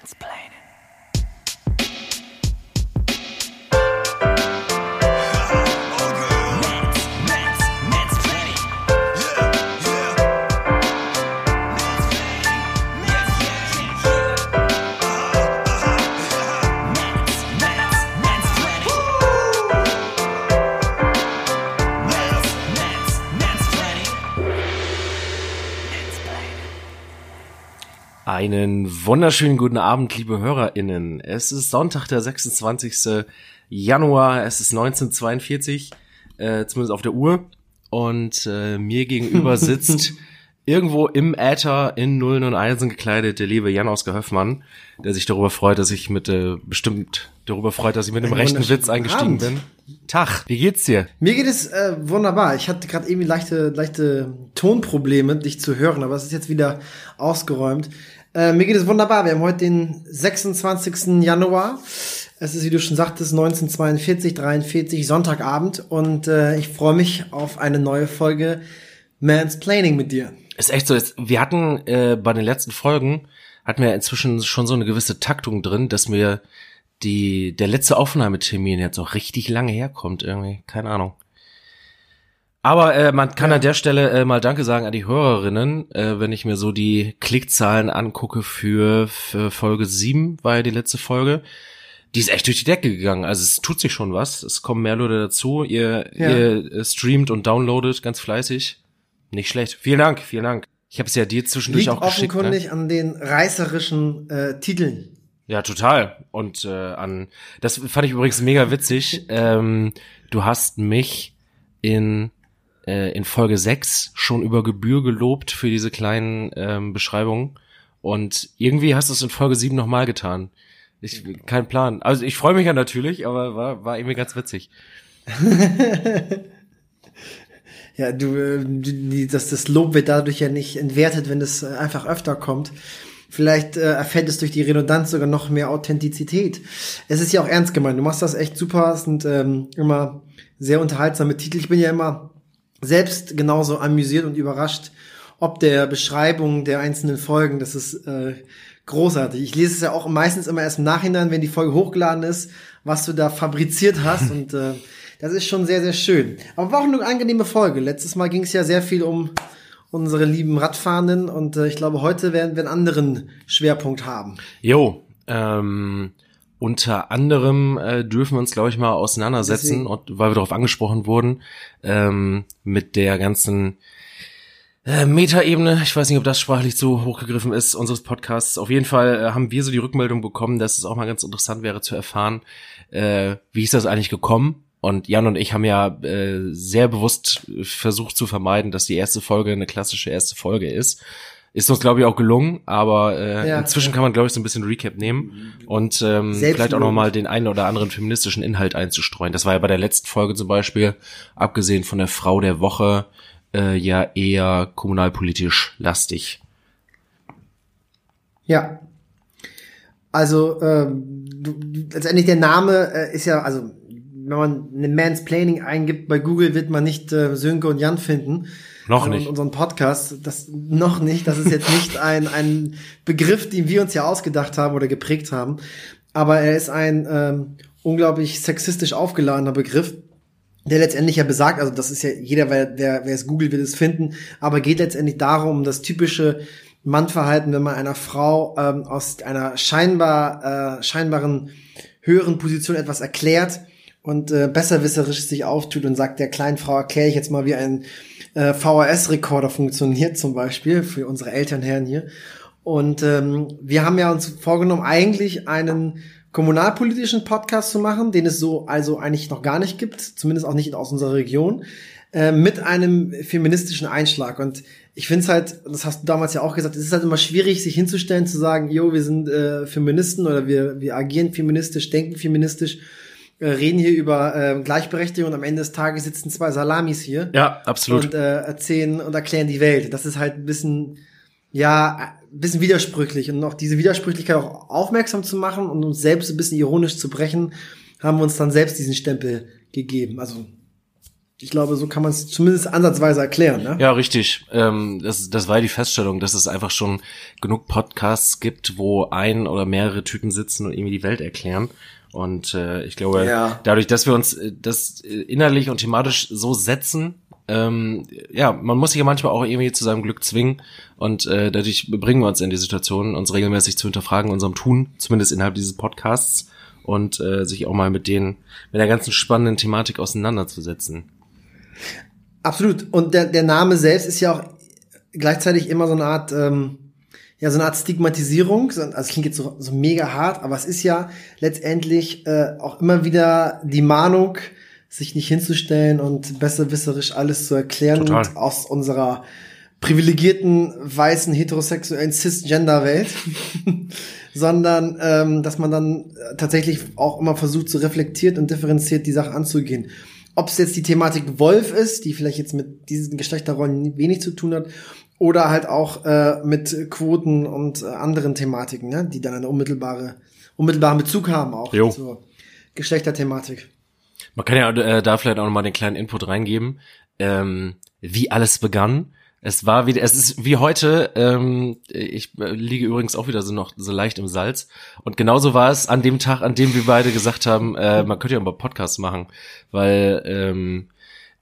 mansplaining. Einen wunderschönen guten Abend, liebe HörerInnen. Es ist Sonntag, der 26. Januar. Es ist 1942, äh, zumindest auf der Uhr. Und äh, mir gegenüber sitzt irgendwo im Äther in Nullen und Einsen gekleidet der liebe Jan Oskar Höfmann, der sich darüber freut, dass ich mit, äh, bestimmt darüber freut, dass ich mit dem rechten Witz eingestiegen Abend. bin. Tag, wie geht's dir? Mir geht es äh, wunderbar. Ich hatte gerade irgendwie leichte, leichte Tonprobleme, dich zu hören, aber es ist jetzt wieder ausgeräumt. Äh, mir geht es wunderbar. Wir haben heute den 26. Januar. Es ist, wie du schon sagtest, 1942, 43, Sonntagabend. Und äh, ich freue mich auf eine neue Folge Mansplaining mit dir. Ist echt so. Wir hatten äh, bei den letzten Folgen, hatten wir inzwischen schon so eine gewisse Taktung drin, dass mir die, der letzte Aufnahmetermin jetzt auch richtig lange herkommt irgendwie. Keine Ahnung. Aber äh, man kann ja. an der Stelle äh, mal Danke sagen an die Hörerinnen, äh, wenn ich mir so die Klickzahlen angucke für, für Folge 7, war ja die letzte Folge. Die ist echt durch die Decke gegangen. Also es tut sich schon was. Es kommen mehr Leute dazu. Ihr, ja. ihr äh, streamt und downloadet ganz fleißig. Nicht schlecht. Vielen Dank, vielen Dank. Ich habe es ja dir zwischendurch Liegt auch geschickt. offenkundig ne? an den reißerischen äh, Titeln. Ja, total. Und äh, an das fand ich übrigens mega witzig. ähm, du hast mich in äh, in Folge 6 schon über Gebühr gelobt für diese kleinen ähm, Beschreibungen. Und irgendwie hast du es in Folge 7 nochmal getan. Ich, kein Plan. Also ich freue mich ja natürlich, aber war, war irgendwie ganz witzig. ja, du, äh, die, das, das Lob wird dadurch ja nicht entwertet, wenn es einfach öfter kommt. Vielleicht äh, erfällt es durch die Redundanz sogar noch mehr Authentizität. Es ist ja auch ernst gemeint. Du machst das echt super. Es sind ähm, immer sehr unterhaltsame Titel. Ich bin ja immer selbst genauso amüsiert und überrascht, ob der Beschreibung der einzelnen Folgen. Das ist äh, großartig. Ich lese es ja auch meistens immer erst im Nachhinein, wenn die Folge hochgeladen ist, was du da fabriziert hast. und äh, das ist schon sehr, sehr schön. Aber war auch eine angenehme Folge. Letztes Mal ging es ja sehr viel um unsere lieben Radfahrenden und äh, ich glaube, heute werden wir einen anderen Schwerpunkt haben. Jo, ähm, unter anderem äh, dürfen wir uns, glaube ich, mal auseinandersetzen, und, weil wir darauf angesprochen wurden, ähm, mit der ganzen äh, Metaebene, ich weiß nicht, ob das sprachlich so hochgegriffen ist, unseres Podcasts. Auf jeden Fall äh, haben wir so die Rückmeldung bekommen, dass es auch mal ganz interessant wäre zu erfahren, äh, wie ist das eigentlich gekommen? Und Jan und ich haben ja äh, sehr bewusst versucht zu vermeiden, dass die erste Folge eine klassische erste Folge ist. Ist uns, glaube ich, auch gelungen, aber äh, ja, inzwischen ja. kann man, glaube ich, so ein bisschen Recap nehmen und ähm, vielleicht auch nochmal den einen oder anderen feministischen Inhalt einzustreuen. Das war ja bei der letzten Folge zum Beispiel, abgesehen von der Frau der Woche, äh, ja eher kommunalpolitisch lastig. Ja. Also ähm, du, letztendlich der Name äh, ist ja, also wenn man eine Mansplaining eingibt bei Google, wird man nicht äh, Sönke und Jan finden noch nicht. Unseren Podcast, das noch nicht. Das ist jetzt nicht ein, ein Begriff, den wir uns ja ausgedacht haben oder geprägt haben. Aber er ist ein ähm, unglaublich sexistisch aufgeladener Begriff, der letztendlich ja besagt, also das ist ja jeder, wer, wer, wer es googelt, wird es finden, aber geht letztendlich darum, um das typische Mannverhalten, wenn man einer Frau ähm, aus einer scheinbar äh, scheinbaren höheren Position etwas erklärt und äh, besserwisserisch sich auftut und sagt, der kleinen Frau erkläre ich jetzt mal, wie ein äh, VHS-Rekorder funktioniert zum Beispiel für unsere Elternherren hier. Und ähm, wir haben ja uns vorgenommen, eigentlich einen kommunalpolitischen Podcast zu machen, den es so also eigentlich noch gar nicht gibt, zumindest auch nicht aus unserer Region, äh, mit einem feministischen Einschlag. Und ich finde es halt, das hast du damals ja auch gesagt, es ist halt immer schwierig, sich hinzustellen, zu sagen, jo, wir sind äh, Feministen oder wir, wir agieren feministisch, denken feministisch reden hier über äh, Gleichberechtigung und am Ende des Tages sitzen zwei Salamis hier. Ja, absolut. Und äh, erzählen und erklären die Welt. Das ist halt ein bisschen, ja, ein bisschen widersprüchlich. Und auch diese Widersprüchlichkeit auch aufmerksam zu machen und uns selbst ein bisschen ironisch zu brechen, haben wir uns dann selbst diesen Stempel gegeben. Also ich glaube, so kann man es zumindest ansatzweise erklären. Ne? Ja, richtig. Ähm, das, das war die Feststellung, dass es einfach schon genug Podcasts gibt, wo ein oder mehrere Typen sitzen und irgendwie die Welt erklären. Und äh, ich glaube, ja. dadurch, dass wir uns äh, das äh, innerlich und thematisch so setzen, ähm, ja, man muss sich ja manchmal auch irgendwie zu seinem Glück zwingen und äh, dadurch bringen wir uns in die Situation, uns regelmäßig zu hinterfragen, unserem Tun, zumindest innerhalb dieses Podcasts und äh, sich auch mal mit den mit der ganzen spannenden Thematik auseinanderzusetzen. Absolut. Und der, der Name selbst ist ja auch gleichzeitig immer so eine Art, ähm, ja, so eine Art Stigmatisierung. Also es klingt jetzt so, so mega hart, aber es ist ja letztendlich äh, auch immer wieder die Mahnung, sich nicht hinzustellen und besserwisserisch alles zu erklären Total. aus unserer privilegierten, weißen, heterosexuellen, cisgender-Welt, sondern ähm, dass man dann tatsächlich auch immer versucht, so reflektiert und differenziert die Sache anzugehen. Ob es jetzt die Thematik Wolf ist, die vielleicht jetzt mit diesen Geschlechterrollen wenig zu tun hat, oder halt auch äh, mit Quoten und äh, anderen Thematiken, ne, die dann eine unmittelbare, unmittelbaren Bezug haben auch jo. zur Geschlechterthematik. Man kann ja äh, da vielleicht auch nochmal den kleinen Input reingeben, ähm, wie alles begann. Es war wieder, es ist wie heute, ähm, ich äh, liege übrigens auch wieder so noch so leicht im Salz. Und genauso war es an dem Tag, an dem wir beide gesagt haben, äh, man könnte ja mal Podcast machen, weil ähm,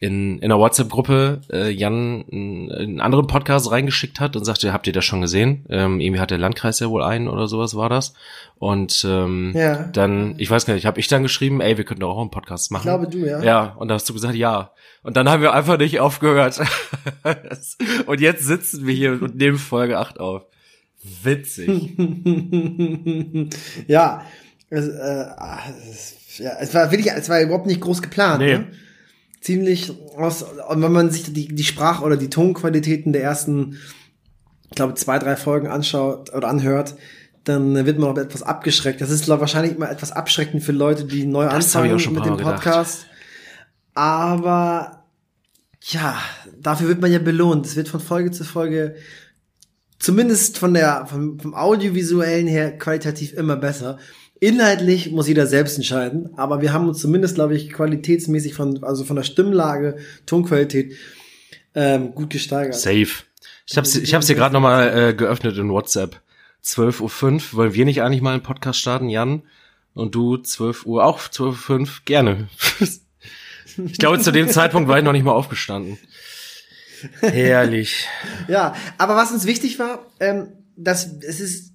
in, in einer WhatsApp-Gruppe äh, Jan einen, einen anderen Podcast reingeschickt hat und sagte, habt ihr das schon gesehen? Ähm, irgendwie hat der Landkreis ja wohl einen oder sowas war das. Und ähm, ja. dann, ich weiß gar nicht, habe ich dann geschrieben, ey, wir könnten doch auch einen Podcast machen. Ich glaube du, ja. Ja, und da hast du gesagt, ja. Und dann haben wir einfach nicht aufgehört. und jetzt sitzen wir hier und nehmen Folge 8 auf. Witzig. ja, es, äh, es, ja, es war wirklich, es war überhaupt nicht groß geplant. Nee. Ne? Ziemlich aus, und wenn man sich die, die Sprach- oder die Tonqualitäten der ersten, ich glaube, zwei, drei Folgen anschaut oder anhört, dann wird man auch etwas abgeschreckt. Das ist glaub, wahrscheinlich immer etwas abschreckend für Leute, die neu das anfangen mit dem Podcast. Gedacht. Aber ja, dafür wird man ja belohnt. Es wird von Folge zu Folge zumindest von der vom, vom audiovisuellen her qualitativ immer besser. Inhaltlich muss jeder selbst entscheiden, aber wir haben uns zumindest, glaube ich, qualitätsmäßig von also von der Stimmlage, Tonqualität ähm, gut gesteigert. Safe. Ich habe ich hab's hier gerade noch mal äh, geöffnet in WhatsApp. 12.05 Uhr. Wollen wir nicht eigentlich mal einen Podcast starten, Jan? Und du 12 Uhr, auch 12.05 Uhr? Gerne. ich glaube, zu dem Zeitpunkt war ich noch nicht mal aufgestanden. Herrlich. Ja, aber was uns wichtig war, ähm, dass es ist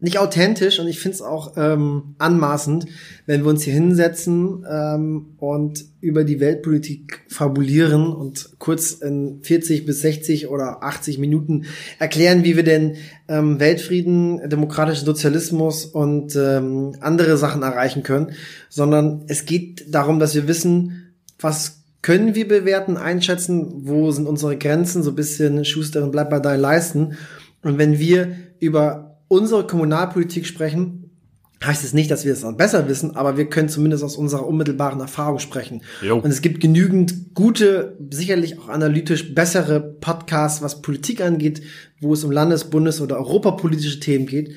nicht authentisch und ich finde es auch ähm, anmaßend, wenn wir uns hier hinsetzen ähm, und über die Weltpolitik fabulieren und kurz in 40 bis 60 oder 80 Minuten erklären, wie wir denn ähm, Weltfrieden, demokratischen Sozialismus und ähm, andere Sachen erreichen können, sondern es geht darum, dass wir wissen, was können wir bewerten, einschätzen, wo sind unsere Grenzen, so ein bisschen Schusterin bleibt bei deinen Leisten. Und wenn wir über unsere Kommunalpolitik sprechen, heißt es nicht, dass wir es dann besser wissen, aber wir können zumindest aus unserer unmittelbaren Erfahrung sprechen. Jo. Und es gibt genügend gute, sicherlich auch analytisch bessere Podcasts, was Politik angeht, wo es um Landes-, Bundes- oder europapolitische Themen geht.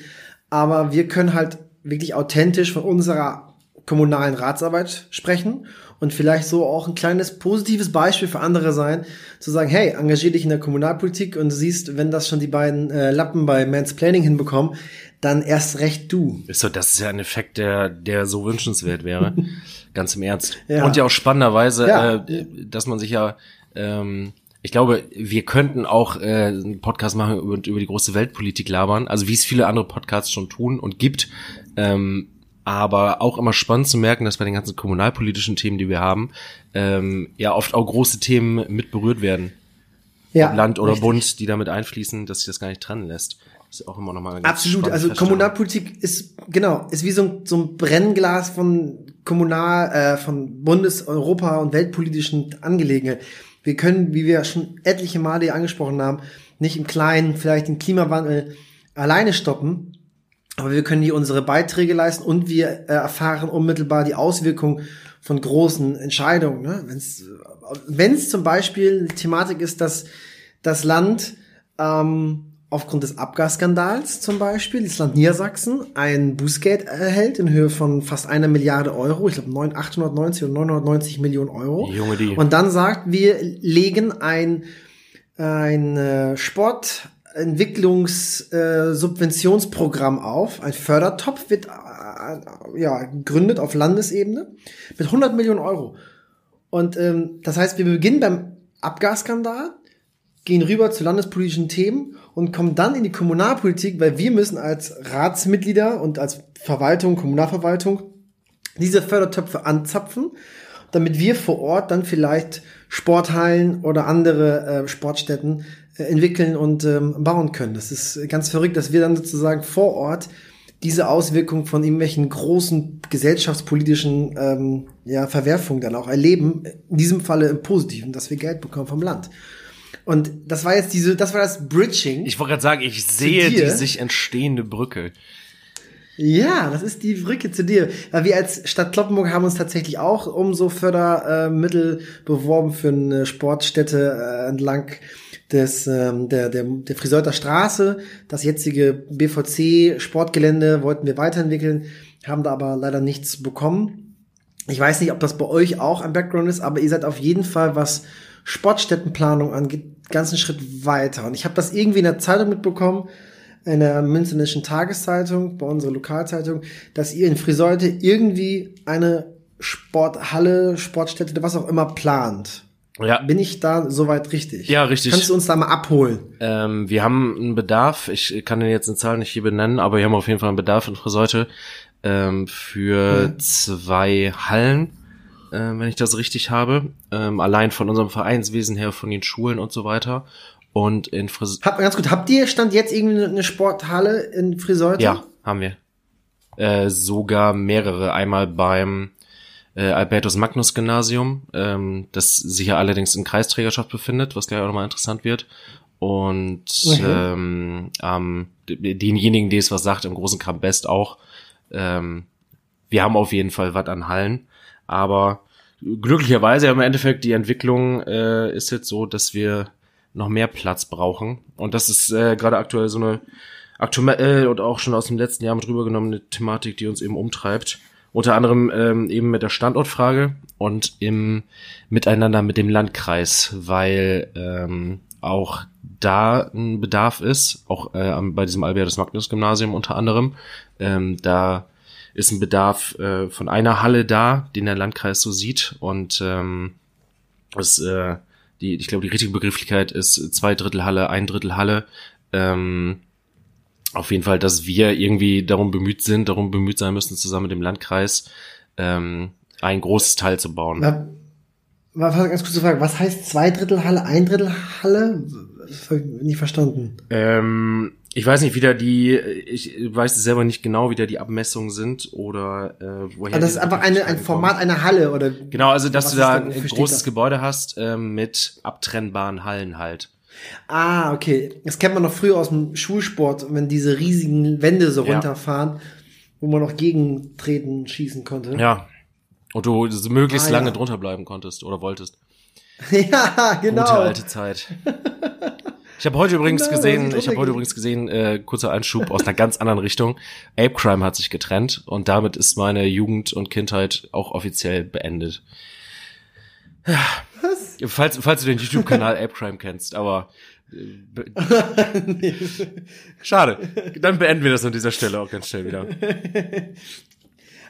Aber wir können halt wirklich authentisch von unserer kommunalen Ratsarbeit sprechen und vielleicht so auch ein kleines positives Beispiel für andere sein, zu sagen, hey, engagier dich in der Kommunalpolitik und du siehst, wenn das schon die beiden äh, Lappen bei Mansplaining hinbekommen, dann erst recht du. Ist so, das ist ja ein Effekt, der, der so wünschenswert wäre. Ganz im Ernst. Ja. Und ja auch spannenderweise, ja. äh, dass man sich ja, ähm, ich glaube, wir könnten auch äh, einen Podcast machen und über die große Weltpolitik labern, also wie es viele andere Podcasts schon tun und gibt. Ähm, aber auch immer spannend zu merken, dass bei den ganzen kommunalpolitischen Themen, die wir haben, ähm, ja oft auch große Themen mit berührt werden. Ja, Land oder richtig. Bund, die damit einfließen, dass sich das gar nicht trennen lässt. Das ist auch immer nochmal eine Absolut, also Kommunalpolitik ist, genau, ist wie so ein, so ein Brennglas von Kommunal, äh, von Bundes-, Europa- und weltpolitischen Angelegenheiten. Wir können, wie wir schon etliche Male hier angesprochen haben, nicht im Kleinen vielleicht den Klimawandel alleine stoppen, aber wir können hier unsere Beiträge leisten und wir äh, erfahren unmittelbar die Auswirkungen von großen Entscheidungen. Ne? Wenn es zum Beispiel Thematik ist, dass das Land ähm, aufgrund des Abgasskandals zum Beispiel das Land Niedersachsen ein Bußgeld erhält in Höhe von fast einer Milliarde Euro, ich glaube 890 oder 990 Millionen Euro. Junge, die. Und dann sagt, wir legen ein, ein äh, Sportentwicklungssubventionsprogramm auf, ein Fördertopf wird äh, ja, gegründet auf Landesebene mit 100 Millionen Euro. Und ähm, das heißt, wir beginnen beim Abgasskandal, gehen rüber zu landespolitischen Themen und kommen dann in die Kommunalpolitik, weil wir müssen als Ratsmitglieder und als Verwaltung, Kommunalverwaltung diese Fördertöpfe anzapfen, damit wir vor Ort dann vielleicht Sporthallen oder andere äh, Sportstätten äh, entwickeln und ähm, bauen können. Das ist ganz verrückt, dass wir dann sozusagen vor Ort diese Auswirkung von irgendwelchen großen gesellschaftspolitischen ähm, ja, Verwerfungen dann auch erleben. In diesem Falle im Positiven, dass wir Geld bekommen vom Land. Und das war jetzt diese, das war das Bridging. Ich wollte gerade sagen, ich sehe die sich entstehende Brücke. Ja, das ist die Brücke zu dir. Weil wir als Stadt Kloppenburg haben uns tatsächlich auch um so Fördermittel beworben für eine Sportstätte äh, entlang des, ähm, der, der, der Friseuter Straße. Das jetzige BVC Sportgelände wollten wir weiterentwickeln, haben da aber leider nichts bekommen. Ich weiß nicht, ob das bei euch auch ein Background ist, aber ihr seid auf jeden Fall, was Sportstättenplanung angeht, ganzen Schritt weiter. Und ich habe das irgendwie in der Zeitung mitbekommen, in der Münzenischen Tageszeitung, bei unserer Lokalzeitung, dass ihr in Friseute irgendwie eine Sporthalle, Sportstätte, was auch immer plant. Ja. Bin ich da soweit richtig? Ja, richtig. Kannst du uns da mal abholen? Ähm, wir haben einen Bedarf, ich kann den jetzt in Zahlen nicht hier benennen, aber wir haben auf jeden Fall einen Bedarf in Friseute ähm, für ja. zwei Hallen äh, wenn ich das richtig habe. Ähm, allein von unserem Vereinswesen her, von den Schulen und so weiter. Und in Fris Hab, ganz gut, habt ihr stand jetzt irgendwie eine Sporthalle in Friseute? Ja, haben wir. Äh, sogar mehrere. Einmal beim äh, Albertus Magnus Gymnasium, ähm, das sich ja allerdings in Kreisträgerschaft befindet, was gleich auch nochmal interessant wird. Und okay. ähm, ähm, denjenigen, die es was sagt, im großen Camp Best auch. Ähm, wir haben auf jeden Fall was an Hallen. Aber glücklicherweise im Endeffekt die Entwicklung äh, ist jetzt so, dass wir noch mehr Platz brauchen. Und das ist äh, gerade aktuell so eine aktuell und auch schon aus dem letzten Jahr mit rübergenommene Thematik, die uns eben umtreibt. Unter anderem ähm, eben mit der Standortfrage und im Miteinander mit dem Landkreis, weil ähm, auch da ein Bedarf ist, auch äh, bei diesem Albertus Magnus Gymnasium unter anderem. Ähm, da ist ein Bedarf äh, von einer Halle da, den der Landkreis so sieht. Und ähm, das, äh, die, ich glaube, die richtige Begrifflichkeit ist zwei Drittel Halle, ein Drittel Halle. Ähm, auf jeden Fall, dass wir irgendwie darum bemüht sind, darum bemüht sein müssen, zusammen mit dem Landkreis ähm, ein großes Teil zu bauen. Ja, was, ganz kurze Frage, was heißt zwei Drittel Halle, ein Drittel Halle? Nicht verstanden. Ähm, ich weiß nicht, wie da die, ich weiß selber nicht genau, wie da die Abmessungen sind oder äh, woher. Also das ist einfach eine, ein Format einer Halle oder. Genau, also dass du da ein großes das? Gebäude hast ähm, mit abtrennbaren Hallen halt. Ah, okay. Das kennt man noch früher aus dem Schulsport, wenn diese riesigen Wände so ja. runterfahren, wo man noch gegentreten schießen konnte. Ja. Und du möglichst ah, lange ja. drunter bleiben konntest oder wolltest. ja, genau. Gute alte Zeit. Ich habe heute übrigens genau, gesehen, ich habe heute übrigens gesehen, äh, kurzer Einschub aus einer ganz anderen Richtung. Ape Crime hat sich getrennt und damit ist meine Jugend und Kindheit auch offiziell beendet. Ja. Was? Falls, falls du den YouTube-Kanal Ape Crime kennst, aber äh, nee. schade. Dann beenden wir das an dieser Stelle auch ganz schnell wieder.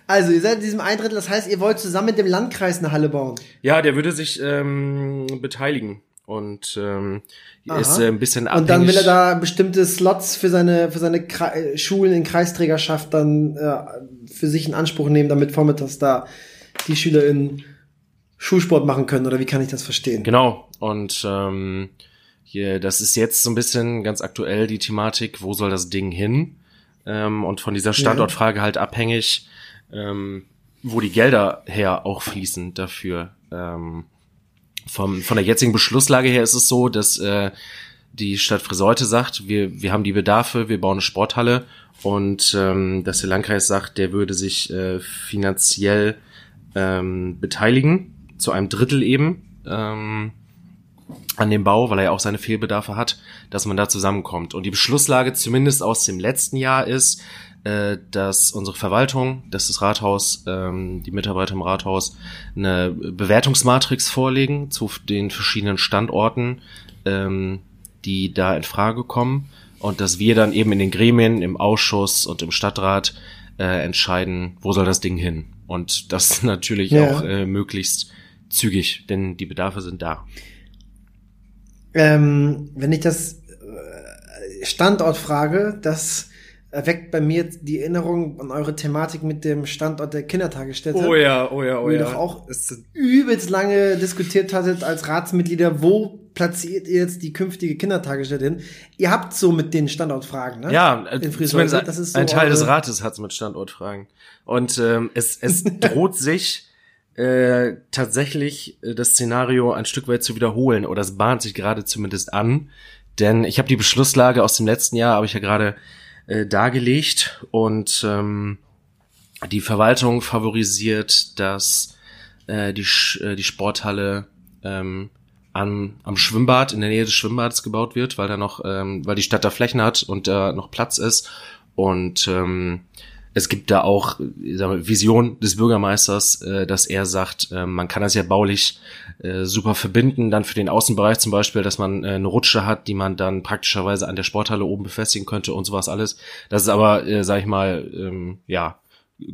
Also, ihr seid in diesem Eindrittel, das heißt, ihr wollt zusammen mit dem Landkreis eine Halle bauen. Ja, der würde sich ähm, beteiligen und ähm, Aha. ist äh, ein bisschen abhängig. Und dann will er da bestimmte Slots für seine für seine Kre Schulen in Kreisträgerschaft dann äh, für sich in Anspruch nehmen, damit vormittags da die Schüler in Schulsport machen können oder wie kann ich das verstehen? Genau und ähm, hier, das ist jetzt so ein bisschen ganz aktuell die Thematik, wo soll das Ding hin? Ähm, und von dieser Standortfrage halt abhängig, ähm, wo die Gelder her auch fließen dafür. Ähm, vom, von der jetzigen Beschlusslage her ist es so, dass äh, die Stadt Friseute sagt, wir, wir haben die Bedarfe, wir bauen eine Sporthalle und ähm, dass der Landkreis sagt, der würde sich äh, finanziell ähm, beteiligen, zu einem Drittel eben. Ähm, an dem Bau, weil er ja auch seine Fehlbedarfe hat, dass man da zusammenkommt. Und die Beschlusslage zumindest aus dem letzten Jahr ist, äh, dass unsere Verwaltung, dass das Rathaus, ähm, die Mitarbeiter im Rathaus eine Bewertungsmatrix vorlegen zu den verschiedenen Standorten, ähm, die da in Frage kommen und dass wir dann eben in den Gremien, im Ausschuss und im Stadtrat äh, entscheiden, wo soll das Ding hin. Und das natürlich ja. auch äh, möglichst zügig, denn die Bedarfe sind da. Ähm, wenn ich das äh, Standort frage, das erweckt bei mir die Erinnerung an eure Thematik mit dem Standort der Kindertagesstätte. Oh ja, oh ja, oh ja. Wo ihr doch auch übelst lange diskutiert hattet als Ratsmitglieder, wo platziert ihr jetzt die künftige Kindertagesstätte hin? Ihr habt so mit den Standortfragen, ne? Ja, In zumindest das ist so ein Teil des Rates hat's mit Standortfragen. Und ähm, es, es droht sich äh, tatsächlich äh, das Szenario ein Stück weit zu wiederholen oder es bahnt sich gerade zumindest an. Denn ich habe die Beschlusslage aus dem letzten Jahr, habe ich ja gerade äh, dargelegt und ähm, die Verwaltung favorisiert, dass äh, die, äh, die Sporthalle ähm, an, am Schwimmbad, in der Nähe des Schwimmbades gebaut wird, weil da noch, ähm, weil die Stadt da Flächen hat und da noch Platz ist. Und ähm, es gibt da auch mal, Vision des Bürgermeisters, äh, dass er sagt, äh, man kann das ja baulich äh, super verbinden, dann für den Außenbereich zum Beispiel, dass man äh, eine Rutsche hat, die man dann praktischerweise an der Sporthalle oben befestigen könnte und sowas alles. Das ist aber, äh, sag ich mal, ähm, ja,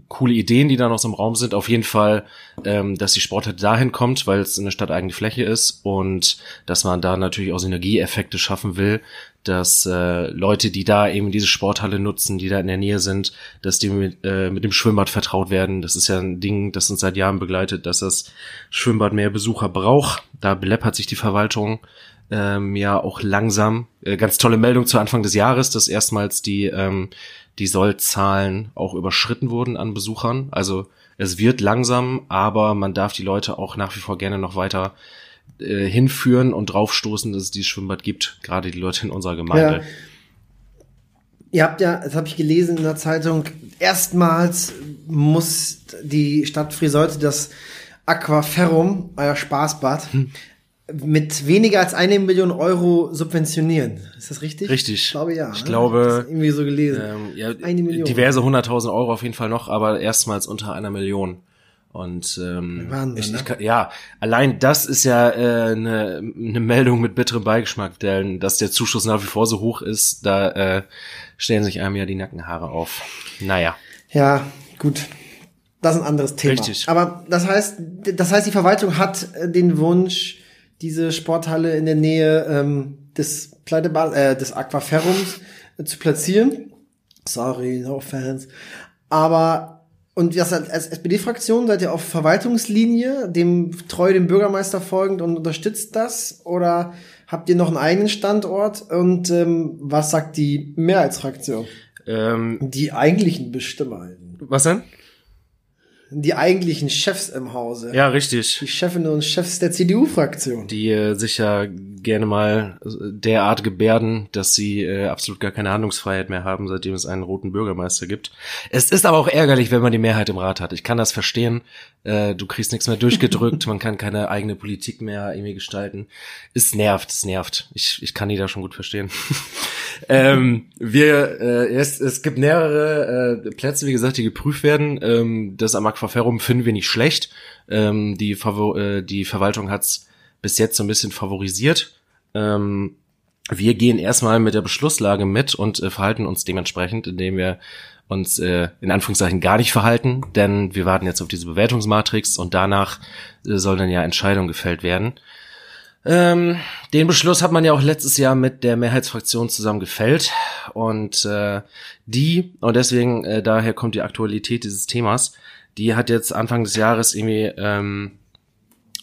coole Ideen, die da noch so im Raum sind. Auf jeden Fall, ähm, dass die Sporthalle dahin kommt, weil es eine stadteigene Fläche ist und dass man da natürlich auch Synergieeffekte schaffen will, dass äh, Leute, die da eben diese Sporthalle nutzen, die da in der Nähe sind, dass die mit, äh, mit dem Schwimmbad vertraut werden. Das ist ja ein Ding, das uns seit Jahren begleitet, dass das Schwimmbad mehr Besucher braucht. Da beleppert sich die Verwaltung ähm, ja auch langsam. Äh, ganz tolle Meldung zu Anfang des Jahres, dass erstmals die ähm, die Sollzahlen auch überschritten wurden an Besuchern. Also es wird langsam, aber man darf die Leute auch nach wie vor gerne noch weiter äh, hinführen und draufstoßen, dass es dieses Schwimmbad gibt, gerade die Leute in unserer Gemeinde. Ja. Ihr habt ja, das habe ich gelesen in der Zeitung, erstmals muss die Stadt Friseute das Aquaferrum, euer Spaßbad, hm mit weniger als eine Million Euro subventionieren. Ist das richtig? Richtig. Ich glaube ja. Ich ne? glaube. Ich irgendwie so gelesen. Ähm, ja, eine Million. Diverse hunderttausend Euro auf jeden Fall noch, aber erstmals unter einer Million. Und ähm, Wahnsinn, ich, ich ne? kann, ja, allein das ist ja äh, eine, ne Meldung mit bitterem Beigeschmack, denn dass der Zuschuss nach wie vor so hoch ist, da äh, stellen sich einem ja die Nackenhaare auf. Naja. Ja, gut. Das ist ein anderes Thema. Richtig. Aber das heißt, das heißt, die Verwaltung hat äh, den Wunsch, diese Sporthalle in der Nähe ähm, des Pleitebad, äh, des Aquaferrums äh, zu platzieren. Sorry, no fans. Aber und das als SPD-Fraktion seid ihr auf Verwaltungslinie, dem treu dem Bürgermeister folgend und unterstützt das? Oder habt ihr noch einen eigenen Standort? Und ähm, was sagt die Mehrheitsfraktion? Ähm, die eigentlichen Bestimmer. Was denn? Die eigentlichen Chefs im Hause. Ja, richtig. Die Chefinnen und Chefs der CDU-Fraktion. Die äh, sich ja gerne mal äh, derart gebärden, dass sie äh, absolut gar keine Handlungsfreiheit mehr haben, seitdem es einen roten Bürgermeister gibt. Es ist aber auch ärgerlich, wenn man die Mehrheit im Rat hat. Ich kann das verstehen. Äh, du kriegst nichts mehr durchgedrückt, man kann keine eigene Politik mehr irgendwie gestalten. Es nervt, es nervt. Ich, ich kann die da schon gut verstehen. ähm, wir, äh, es, es gibt mehrere äh, Plätze, wie gesagt, die geprüft werden. Ähm, das am Aquaferrum finden wir nicht schlecht. Ähm, die, Favor äh, die Verwaltung hat's bis jetzt so ein bisschen favorisiert. Ähm, wir gehen erstmal mit der Beschlusslage mit und äh, verhalten uns dementsprechend, indem wir uns äh, in Anführungszeichen gar nicht verhalten, denn wir warten jetzt auf diese Bewertungsmatrix und danach äh, sollen dann ja Entscheidungen gefällt werden. Ähm, den Beschluss hat man ja auch letztes Jahr mit der Mehrheitsfraktion zusammen gefällt und äh, die, und deswegen äh, daher kommt die Aktualität dieses Themas, die hat jetzt Anfang des Jahres irgendwie ähm,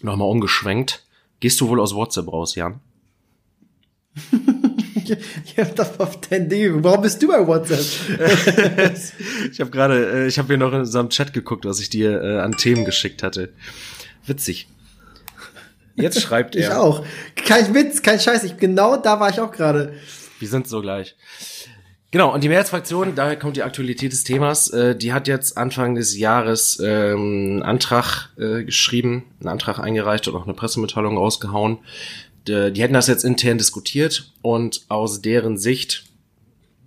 nochmal umgeschwenkt. Gehst du wohl aus WhatsApp raus, Jan? ich hab das auf dein Ding. Warum bist du bei WhatsApp? ich habe gerade, äh, ich habe hier noch in unserem Chat geguckt, was ich dir äh, an Themen geschickt hatte. Witzig. Jetzt schreibt er. Ich auch. Kein Witz, kein Scheiß. Ich, genau da war ich auch gerade. Wir sind so gleich. Genau, und die Mehrheitsfraktion, daher kommt die Aktualität des Themas, äh, die hat jetzt Anfang des Jahres ähm, einen Antrag äh, geschrieben, einen Antrag eingereicht und auch eine Pressemitteilung rausgehauen, die hätten das jetzt intern diskutiert und aus deren Sicht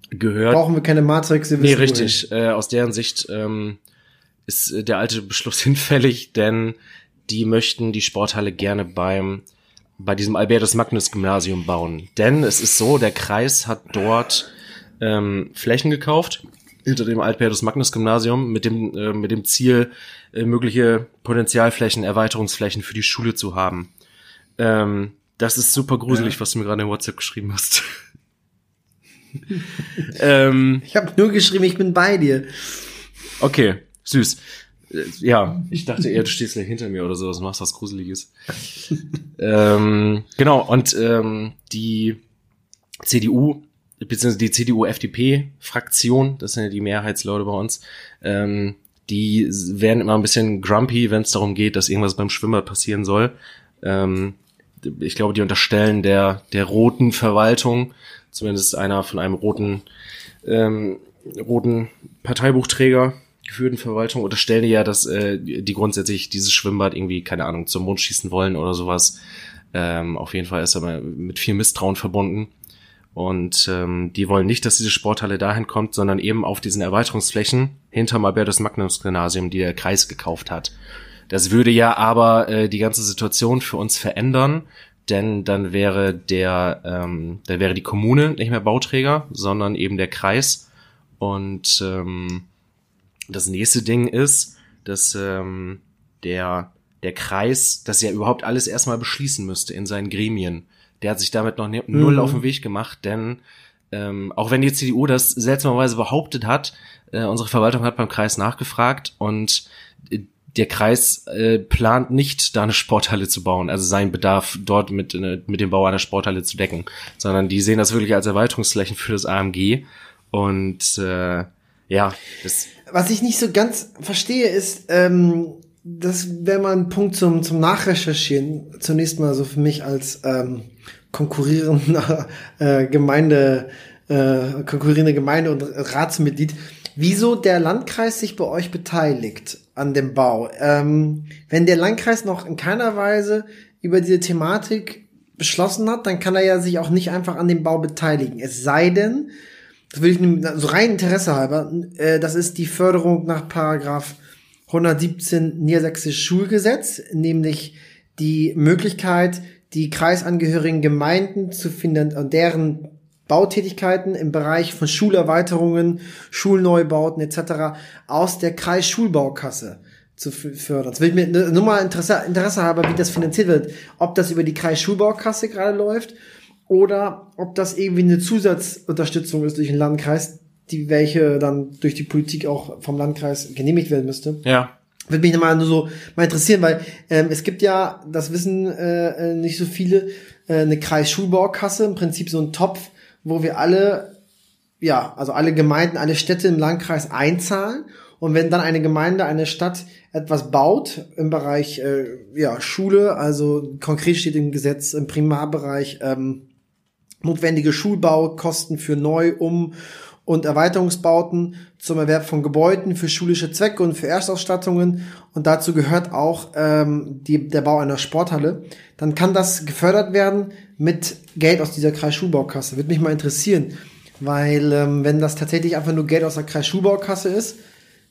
gehört. Brauchen wir keine Matrix, nee, richtig. Äh, aus deren Sicht ähm, ist der alte Beschluss hinfällig, denn die möchten die Sporthalle gerne beim bei diesem Albertus Magnus Gymnasium bauen. Denn es ist so, der Kreis hat dort ähm, Flächen gekauft hinter dem Albertus Magnus Gymnasium mit dem äh, mit dem Ziel äh, mögliche Potenzialflächen, Erweiterungsflächen für die Schule zu haben. Ähm, das ist super gruselig, ja. was du mir gerade in WhatsApp geschrieben hast. ähm, ich habe nur geschrieben, ich bin bei dir. Okay, süß. Äh, ja, ich dachte eher, du stehst gleich hinter mir oder sowas, machst was Gruseliges. ähm, genau, und ähm, die CDU, beziehungsweise die CDU-FDP-Fraktion, das sind ja die Mehrheitsleute bei uns, ähm, die werden immer ein bisschen grumpy, wenn es darum geht, dass irgendwas beim Schwimmbad passieren soll. Ähm, ich glaube, die unterstellen der, der roten Verwaltung, zumindest einer von einem roten, ähm, roten Parteibuchträger geführten Verwaltung, unterstellen ja, dass äh, die grundsätzlich dieses Schwimmbad irgendwie, keine Ahnung, zum Mond schießen wollen oder sowas. Ähm, auf jeden Fall ist aber mit viel Misstrauen verbunden. Und ähm, die wollen nicht, dass diese Sporthalle dahin kommt, sondern eben auf diesen Erweiterungsflächen hinterm Albertus Magnus Gymnasium, die der Kreis gekauft hat. Das würde ja aber äh, die ganze Situation für uns verändern, denn dann wäre der, ähm, dann wäre die Kommune nicht mehr Bauträger, sondern eben der Kreis. Und ähm, das nächste Ding ist, dass ähm, der der Kreis das ja überhaupt alles erstmal beschließen müsste in seinen Gremien. Der hat sich damit noch ne null mhm. auf den Weg gemacht, denn ähm, auch wenn die CDU das seltsamerweise behauptet hat, äh, unsere Verwaltung hat beim Kreis nachgefragt und äh, der Kreis äh, plant nicht, da eine Sporthalle zu bauen, also seinen Bedarf dort mit, äh, mit dem Bau einer Sporthalle zu decken, sondern die sehen das wirklich als Erweiterungsflächen für das AMG. Und äh, ja, das. Was ich nicht so ganz verstehe, ist, ähm, das wäre mal ein Punkt zum, zum Nachrecherchieren. Zunächst mal so für mich als ähm, konkurrierender äh, Gemeinde, äh, konkurrierende Gemeinde und Ratsmitglied wieso der Landkreis sich bei euch beteiligt an dem Bau. Ähm, wenn der Landkreis noch in keiner Weise über diese Thematik beschlossen hat, dann kann er ja sich auch nicht einfach an dem Bau beteiligen. Es sei denn, das will ich so rein Interesse halber, äh, das ist die Förderung nach Paragraph 117 Niedersächsisches Schulgesetz, nämlich die Möglichkeit, die kreisangehörigen Gemeinden zu finden und deren Bautätigkeiten im Bereich von Schulerweiterungen, Schulneubauten etc. aus der Kreisschulbaukasse zu fördern. Das will ich mir nur mal Interesse, Interesse haben, wie das finanziert wird. Ob das über die Kreisschulbaukasse gerade läuft oder ob das irgendwie eine Zusatzunterstützung ist durch den Landkreis, die welche dann durch die Politik auch vom Landkreis genehmigt werden müsste. Ja. Würde mich mal nur so mal interessieren, weil ähm, es gibt ja, das wissen äh, nicht so viele, äh, eine Kreisschulbaukasse, im Prinzip so ein Topf, wo wir alle, ja, also alle Gemeinden, alle Städte im Landkreis einzahlen. Und wenn dann eine Gemeinde, eine Stadt etwas baut im Bereich äh, ja, Schule, also konkret steht im Gesetz im Primarbereich ähm, notwendige Schulbaukosten für Neu-, Um- und Erweiterungsbauten zum Erwerb von Gebäuden für schulische Zwecke und für Erstausstattungen. Und dazu gehört auch ähm, die, der Bau einer Sporthalle, dann kann das gefördert werden mit Geld aus dieser Kreisschulbaukasse. Würde mich mal interessieren, weil ähm, wenn das tatsächlich einfach nur Geld aus der Kreisschulbaukasse ist,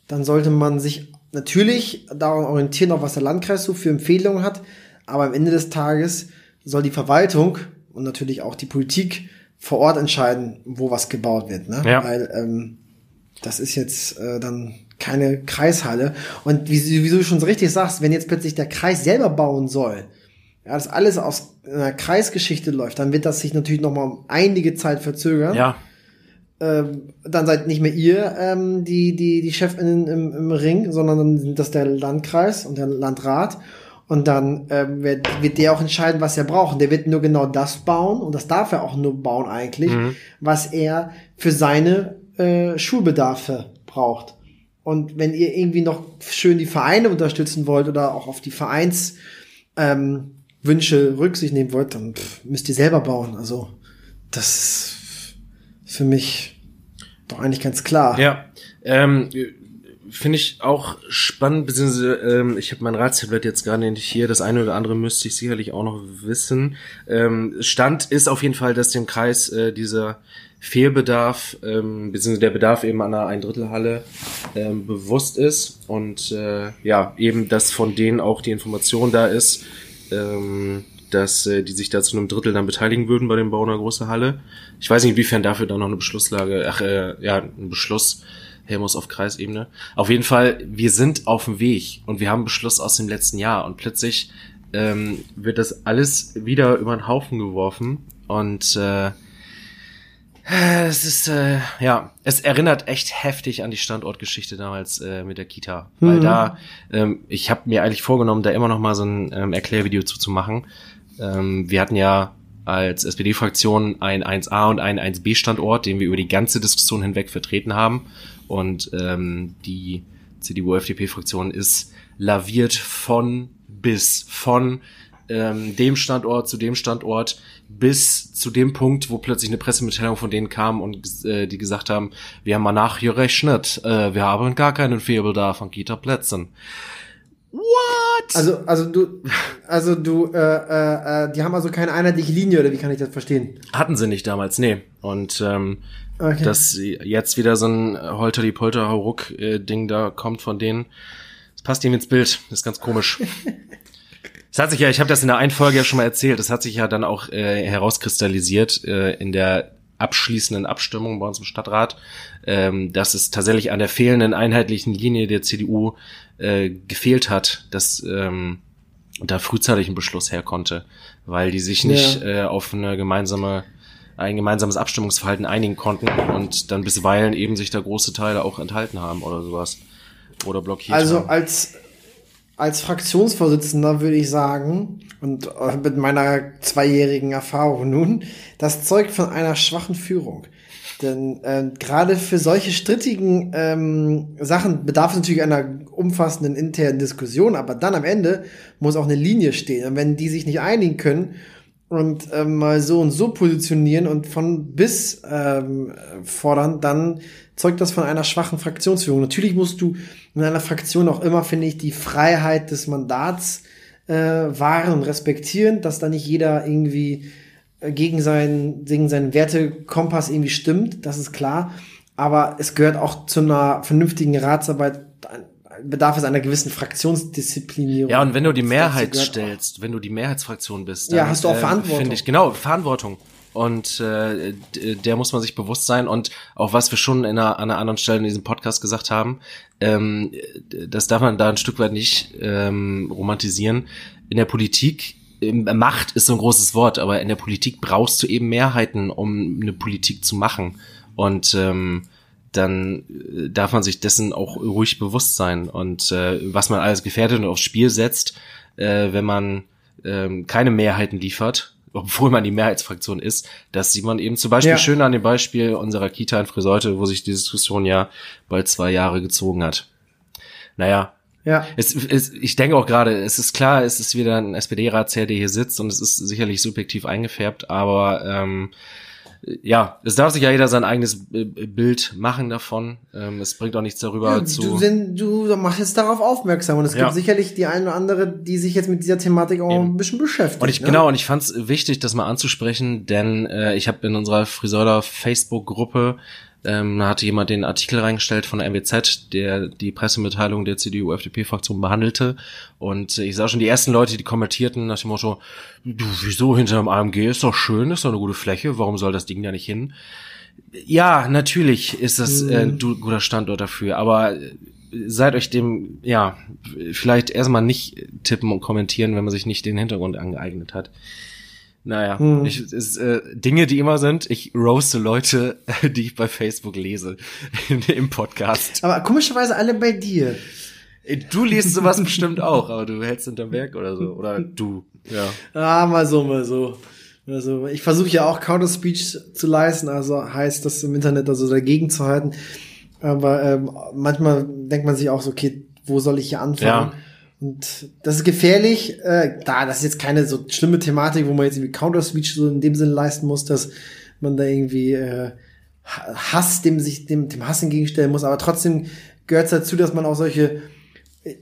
dann sollte man sich natürlich daran orientieren, auch was der Landkreis so für Empfehlungen hat, aber am Ende des Tages soll die Verwaltung und natürlich auch die Politik vor Ort entscheiden, wo was gebaut wird. Ne? Ja. Weil ähm, das ist jetzt äh, dann keine Kreishalle. Und wie, wie du schon so richtig sagst, wenn jetzt plötzlich der Kreis selber bauen soll, ja, das alles aus einer Kreisgeschichte läuft, dann wird das sich natürlich noch mal um einige Zeit verzögern. Ja. Ähm, dann seid nicht mehr ihr ähm, die die die Chefinnen im, im Ring, sondern dann sind das der Landkreis und der Landrat. Und dann ähm, wird, wird der auch entscheiden, was er braucht. Und der wird nur genau das bauen, und das darf er auch nur bauen eigentlich, mhm. was er für seine äh, Schulbedarfe braucht. Und wenn ihr irgendwie noch schön die Vereine unterstützen wollt oder auch auf die Vereins ähm, Wünsche Rücksicht nehmen wollt, dann pff, müsst ihr selber bauen. Also das ist für mich doch eigentlich ganz klar. Ja, ähm, finde ich auch spannend, beziehungsweise ähm, ich habe mein Ratstablet jetzt gar nicht hier, das eine oder andere müsste ich sicherlich auch noch wissen. Ähm, Stand ist auf jeden Fall, dass dem Kreis äh, dieser Fehlbedarf, ähm, beziehungsweise der Bedarf eben an einer Eindrittelhalle ähm, bewusst ist und äh, ja, eben, dass von denen auch die Information da ist, ähm, dass äh, die sich da zu einem Drittel dann beteiligen würden bei dem Bau einer großen Halle. Ich weiß nicht, inwiefern dafür dann noch eine Beschlusslage, ach äh, ja, ein Beschluss muss auf Kreisebene. Auf jeden Fall, wir sind auf dem Weg und wir haben Beschluss aus dem letzten Jahr und plötzlich ähm, wird das alles wieder über den Haufen geworfen und äh, es ist, äh, ja, es erinnert echt heftig an die Standortgeschichte damals äh, mit der Kita. Mhm. Weil da, ähm, ich habe mir eigentlich vorgenommen, da immer noch mal so ein ähm, Erklärvideo zu, zu machen. Ähm, wir hatten ja als SPD-Fraktion ein 1a und ein 1b-Standort, den wir über die ganze Diskussion hinweg vertreten haben. Und ähm, die CDU-FDP-Fraktion ist laviert von bis von ähm, dem Standort zu dem Standort bis zu dem Punkt, wo plötzlich eine Pressemitteilung von denen kam und äh, die gesagt haben, wir haben mal nachgerechnet, äh, wir haben gar keinen Fehlbedarf an Kita-Plätzen. What? Also, also du, also du, äh, äh, äh, die haben also keine einheitliche Linie oder wie kann ich das verstehen? Hatten sie nicht damals, nee. Und ähm, okay. dass jetzt wieder so ein Holter die Polter Hauruck äh, Ding da kommt von denen, das passt ihm ins Bild. Das ist ganz komisch. Es hat sich ja, ich habe das in der einen Folge ja schon mal erzählt, es hat sich ja dann auch äh, herauskristallisiert äh, in der abschließenden Abstimmung bei uns im Stadtrat, ähm, dass es tatsächlich an der fehlenden einheitlichen Linie der CDU äh, gefehlt hat, dass ähm, da frühzeitig ein Beschluss her konnte, weil die sich nicht ja. äh, auf eine gemeinsame ein gemeinsames Abstimmungsverhalten einigen konnten und dann bisweilen eben sich da große Teile auch enthalten haben oder sowas oder blockiert also haben. als als Fraktionsvorsitzender würde ich sagen, und mit meiner zweijährigen Erfahrung nun, das zeugt von einer schwachen Führung. Denn äh, gerade für solche strittigen ähm, Sachen bedarf es natürlich einer umfassenden internen Diskussion, aber dann am Ende muss auch eine Linie stehen. Und wenn die sich nicht einigen können und ähm, mal so und so positionieren und von bis ähm, fordern, dann zeugt das von einer schwachen Fraktionsführung. Natürlich musst du in einer Fraktion auch immer, finde ich, die Freiheit des Mandats äh, wahren respektieren, dass da nicht jeder irgendwie äh, gegen seinen, gegen seinen Wertekompass irgendwie stimmt, das ist klar. Aber es gehört auch zu einer vernünftigen Ratsarbeit bedarf es einer gewissen Fraktionsdisziplinierung. Ja, und wenn du die Mehrheit stellst, wenn du die Mehrheitsfraktion bist, dann, ja, hast du auch äh, Verantwortung. Finde ich genau Verantwortung und äh, der muss man sich bewusst sein und auch was wir schon in einer, an einer anderen Stelle in diesem Podcast gesagt haben, ähm, das darf man da ein Stück weit nicht ähm, romantisieren. In der Politik ähm, Macht ist so ein großes Wort, aber in der Politik brauchst du eben Mehrheiten, um eine Politik zu machen und ähm, dann äh, darf man sich dessen auch ruhig bewusst sein und äh, was man alles gefährdet und aufs Spiel setzt, äh, wenn man ähm, keine Mehrheiten liefert, obwohl man die Mehrheitsfraktion ist, das sieht man eben zum Beispiel ja. schön an dem Beispiel unserer Kita in Friseute, wo sich die Diskussion ja bald zwei Jahre gezogen hat. Naja. Ja. Es, es, ich denke auch gerade, es ist klar, es ist wieder ein SPD-Ratsherr, der hier sitzt und es ist sicherlich subjektiv eingefärbt, aber ähm, ja, es darf sich ja jeder sein eigenes äh, Bild machen davon. Ähm, es bringt auch nichts darüber ja, zu. Du, sind, du machst jetzt darauf aufmerksam und es ja. gibt sicherlich die eine oder andere, die sich jetzt mit dieser Thematik auch Eben. ein bisschen beschäftigt. Und ich ne? genau, und ich fand es wichtig, das mal anzusprechen, denn äh, ich habe in unserer Friseurder Facebook-Gruppe ähm, hatte jemand den Artikel reingestellt von der MWZ, der die Pressemitteilung der CDU-FDP-Fraktion behandelte. Und ich sah schon die ersten Leute, die kommentierten nach dem Motto, du, wieso hinter dem AMG ist doch schön, ist doch eine gute Fläche, warum soll das Ding da nicht hin? Ja, natürlich ist das äh, ein mhm. guter Standort dafür, aber seid euch dem, ja, vielleicht erstmal nicht tippen und kommentieren, wenn man sich nicht den Hintergrund angeeignet hat. Naja, hm. ich, es, äh, Dinge, die immer sind, ich roaste Leute, die ich bei Facebook lese, im Podcast. Aber komischerweise alle bei dir. Du liest sowas bestimmt auch, aber du hältst hinterm Berg oder so. Oder du, ja. Ah, mal so, mal so. Also ich versuche ja auch Counter-Speech zu leisten, also heißt das im Internet also dagegen zu halten. Aber ähm, manchmal denkt man sich auch so, okay, wo soll ich hier anfangen? Ja. Und das ist gefährlich. Äh, da, das ist jetzt keine so schlimme Thematik, wo man jetzt irgendwie Counter-Speech so in dem Sinne leisten muss, dass man da irgendwie äh, Hass, dem sich dem, dem Hass entgegenstellen muss, aber trotzdem gehört es dazu, dass man auch solche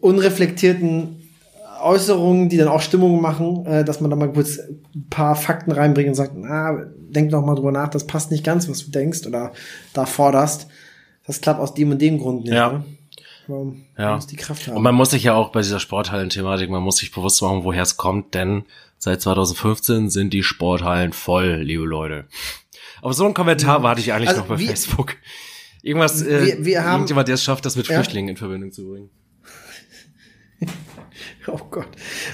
unreflektierten Äußerungen, die dann auch Stimmung machen, äh, dass man da mal kurz ein paar Fakten reinbringt und sagt, na, denk doch mal drüber nach, das passt nicht ganz, was du denkst oder da forderst. Das klappt aus dem und dem Grund nicht. Ja. Ne? Man ja. muss die Kraft haben. Und man muss sich ja auch bei dieser Sporthallen-Thematik, man muss sich bewusst machen, woher es kommt, denn seit 2015 sind die Sporthallen voll, liebe Leute. Aber so ein Kommentar warte ich eigentlich also noch bei wir, Facebook. Irgendwas, äh, wir, wir haben, irgendjemand, der es schafft, das mit ja? Flüchtlingen in Verbindung zu bringen. oh Gott.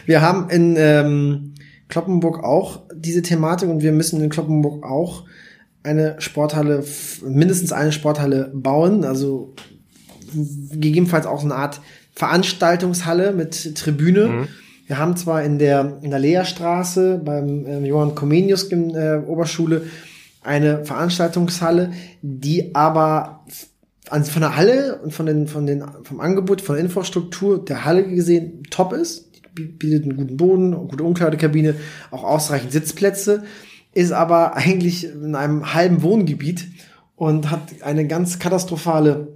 Wir haben in ähm, Kloppenburg auch diese Thematik und wir müssen in Kloppenburg auch eine Sporthalle, mindestens eine Sporthalle bauen, also gegebenenfalls auch so eine Art Veranstaltungshalle mit Tribüne. Mhm. Wir haben zwar in der, in der Leerstraße beim äh, Johann Comenius äh, Oberschule eine Veranstaltungshalle, die aber an, von der Halle und von den, von den, vom Angebot, von der Infrastruktur der Halle gesehen top ist. Die bietet einen guten Boden, eine gute Umkleidekabine, auch ausreichend Sitzplätze, ist aber eigentlich in einem halben Wohngebiet und hat eine ganz katastrophale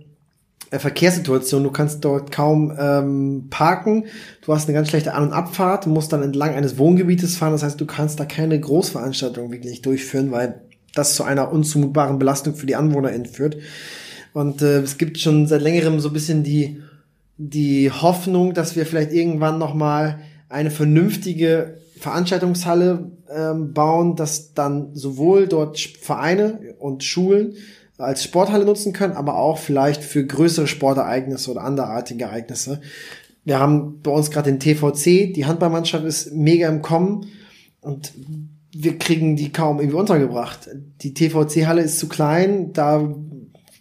Verkehrssituation. Du kannst dort kaum ähm, parken. Du hast eine ganz schlechte An- und Abfahrt. Du musst dann entlang eines Wohngebietes fahren. Das heißt, du kannst da keine Großveranstaltung wirklich durchführen, weil das zu einer unzumutbaren Belastung für die AnwohnerInnen führt. Und äh, es gibt schon seit längerem so ein bisschen die, die Hoffnung, dass wir vielleicht irgendwann noch mal eine vernünftige Veranstaltungshalle ähm, bauen, dass dann sowohl dort Vereine und Schulen als Sporthalle nutzen können, aber auch vielleicht für größere Sportereignisse oder anderartige Ereignisse. Wir haben bei uns gerade den TVC, die Handballmannschaft ist mega im Kommen und wir kriegen die kaum irgendwie untergebracht. Die TVC-Halle ist zu klein, da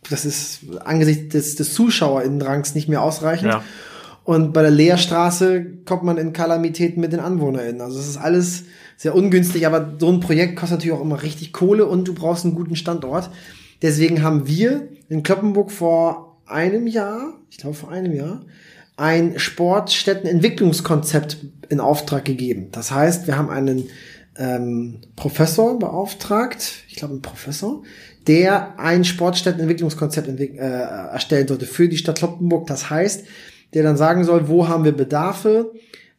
das ist angesichts des, des Zuschauerinnenrangs nicht mehr ausreichend. Ja. Und bei der Leerstraße kommt man in Kalamitäten mit den AnwohnerInnen. Also es ist alles sehr ungünstig, aber so ein Projekt kostet natürlich auch immer richtig Kohle und du brauchst einen guten Standort. Deswegen haben wir in Kloppenburg vor einem Jahr, ich glaube vor einem Jahr, ein Sportstättenentwicklungskonzept in Auftrag gegeben. Das heißt, wir haben einen ähm, Professor beauftragt, ich glaube ein Professor, der ein Sportstättenentwicklungskonzept äh, erstellen sollte für die Stadt Kloppenburg. Das heißt, der dann sagen soll, wo haben wir Bedarfe,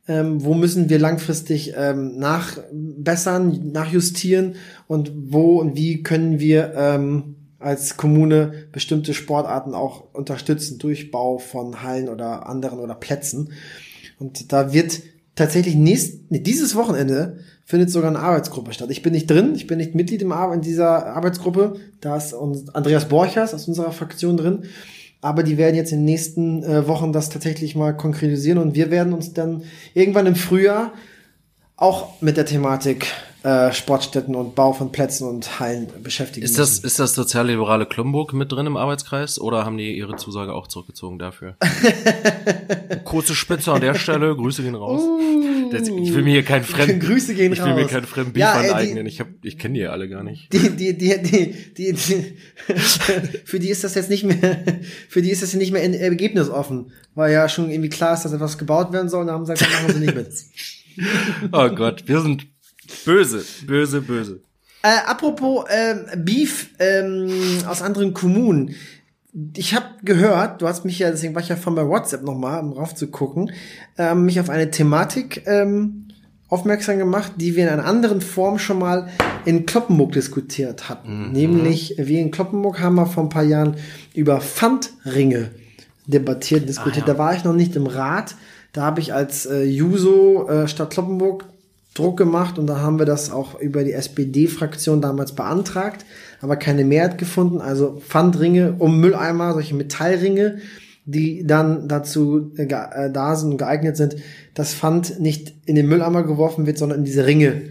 ähm, wo müssen wir langfristig ähm, nachbessern, nachjustieren und wo und wie können wir ähm, als Kommune bestimmte Sportarten auch unterstützen durch Bau von Hallen oder anderen oder Plätzen. Und da wird tatsächlich nächst, nee, dieses Wochenende findet sogar eine Arbeitsgruppe statt. Ich bin nicht drin, ich bin nicht Mitglied im Ar in dieser Arbeitsgruppe. Da ist Andreas Borchers aus unserer Fraktion drin. Aber die werden jetzt in den nächsten äh, Wochen das tatsächlich mal konkretisieren und wir werden uns dann irgendwann im Frühjahr auch mit der Thematik äh, Sportstätten und Bau von Plätzen und Hallen beschäftigen. Ist das, ist das sozialliberale Klumburg mit drin im Arbeitskreis oder haben die ihre Zusage auch zurückgezogen dafür? Kurze Spitze an der Stelle, Grüße gehen raus. Uh, ich will mir hier keinen fremden, Grüße gehen ich will raus. mir keinen fremden Beef ja, aneignen. ich hab, ich kenne die alle gar nicht. Die, die, die, die, die, die für die ist das jetzt nicht mehr, für die ist das nicht mehr Ergebnis offen, weil ja schon irgendwie klar ist, dass etwas gebaut werden soll und haben sie gesagt, machen sie nicht mit. oh Gott, wir sind böse, böse, böse. Äh, apropos äh, Beef ähm, aus anderen Kommunen. Ich habe gehört, du hast mich ja, deswegen war ich ja von bei WhatsApp nochmal, um rauf zu gucken, ähm, mich auf eine Thematik ähm, aufmerksam gemacht, die wir in einer anderen Form schon mal in Kloppenburg diskutiert hatten. Mhm. Nämlich, wir in Kloppenburg haben wir vor ein paar Jahren über Pfandringe debattiert, diskutiert. Ah, ja. Da war ich noch nicht im Rat. Da habe ich als äh, Juso äh, Stadt Kloppenburg Druck gemacht und da haben wir das auch über die SPD-Fraktion damals beantragt, aber keine Mehrheit gefunden. Also Pfandringe um Mülleimer, solche Metallringe, die dann dazu äh, äh, da sind und geeignet sind, dass Pfand nicht in den Mülleimer geworfen wird, sondern in diese Ringe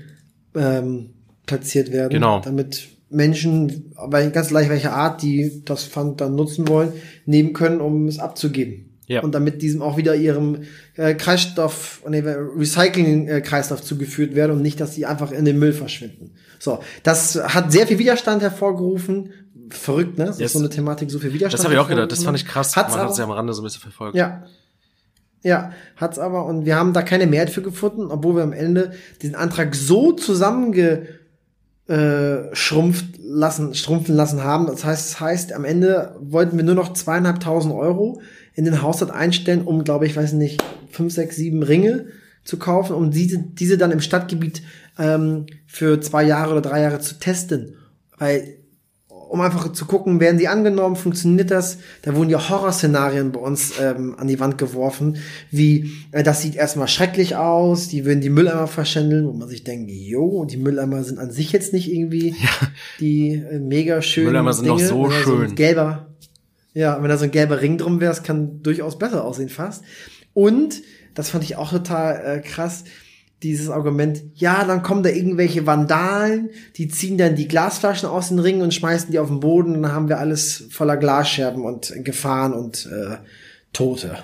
ähm, platziert werden. Genau. Damit Menschen, ganz gleich welcher Art, die das Pfand dann nutzen wollen, nehmen können, um es abzugeben. Ja. Und damit diesem auch wieder ihrem äh, Kreislauf, nee, Recycling-Kreislauf zugeführt werden und nicht, dass sie einfach in den Müll verschwinden. So, das hat sehr viel Widerstand hervorgerufen. Verrückt, ne? Das yes. ist so eine Thematik, so viel Widerstand. Das habe ich auch gedacht, das fand ich krass. Hat's Man hat es ja am Rande so ein bisschen verfolgt. Ja. Ja, hat's aber, und wir haben da keine Mehrheit für gefunden, obwohl wir am Ende diesen Antrag so zusammenge äh, schrumpft lassen, schrumpfen lassen haben. Das heißt, das heißt, am Ende wollten wir nur noch zweieinhalbtausend Euro in den Haushalt einstellen, um, glaube ich, weiß nicht, fünf, sechs, sieben Ringe zu kaufen, um diese, diese dann im Stadtgebiet ähm, für zwei Jahre oder drei Jahre zu testen. Weil um einfach zu gucken, werden sie angenommen, funktioniert das? Da wurden ja Horrorszenarien bei uns ähm, an die Wand geworfen, wie äh, das sieht erstmal schrecklich aus, die würden die Mülleimer verschändeln, wo man sich denkt, jo, die Mülleimer sind an sich jetzt nicht irgendwie ja. die äh, mega schönen Mülleimer sind Dinge. noch so schön. Gelber, ja, wenn da so ein gelber Ring drum wäre, es kann durchaus besser aussehen fast. Und das fand ich auch total äh, krass dieses Argument, ja, dann kommen da irgendwelche Vandalen, die ziehen dann die Glasflaschen aus den Ringen und schmeißen die auf den Boden und dann haben wir alles voller Glasscherben und Gefahren und äh, Tote.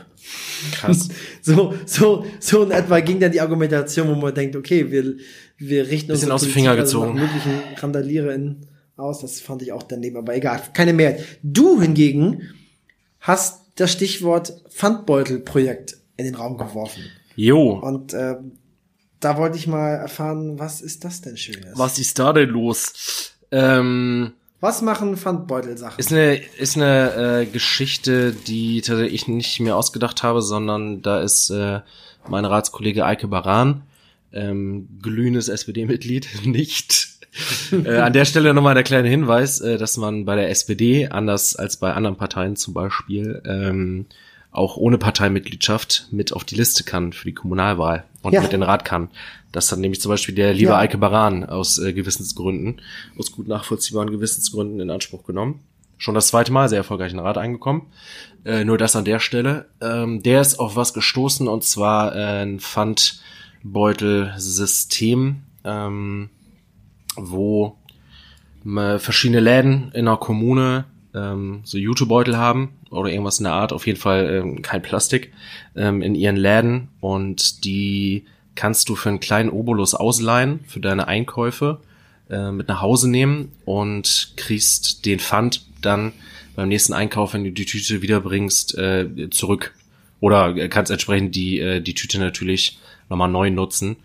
Krass. so, so, so in etwa ging dann die Argumentation, wo man denkt, okay, wir, wir richten uns aus Finger also gezogen. Also möglichen RandaliererInnen aus. Das fand ich auch daneben, aber egal. Keine Mehrheit. Du hingegen hast das Stichwort Pfandbeutelprojekt in den Raum geworfen. Jo. Und äh, da wollte ich mal erfahren, was ist das denn Schönes? Was ist da denn los? Ähm, was machen Pfandbeutelsachen? Ist eine, ist eine äh, Geschichte, die tatsächlich ich nicht mir ausgedacht habe, sondern da ist äh, mein Ratskollege Eike Baran, ähm, glühendes SPD-Mitglied, nicht. äh, an der Stelle nochmal der kleine Hinweis, äh, dass man bei der SPD, anders als bei anderen Parteien zum Beispiel, ähm, auch ohne Parteimitgliedschaft mit auf die Liste kann für die Kommunalwahl und ja. mit in den Rat kann. Das hat nämlich zum Beispiel der liebe ja. Eike Baran aus äh, Gewissensgründen, aus gut nachvollziehbaren Gewissensgründen in Anspruch genommen. Schon das zweite Mal sehr erfolgreich in den Rat eingekommen. Äh, nur das an der Stelle. Ähm, der ist auf was gestoßen und zwar äh, ein Pfandbeutelsystem, ähm, wo äh, verschiedene Läden in einer Kommune ähm, so Jutebeutel haben oder irgendwas in der Art, auf jeden Fall ähm, kein Plastik, ähm, in ihren Läden und die kannst du für einen kleinen Obolus ausleihen für deine Einkäufe äh, mit nach Hause nehmen und kriegst den Pfand dann beim nächsten Einkauf, wenn du die Tüte wiederbringst, äh, zurück. Oder kannst entsprechend die, äh, die Tüte natürlich nochmal neu nutzen.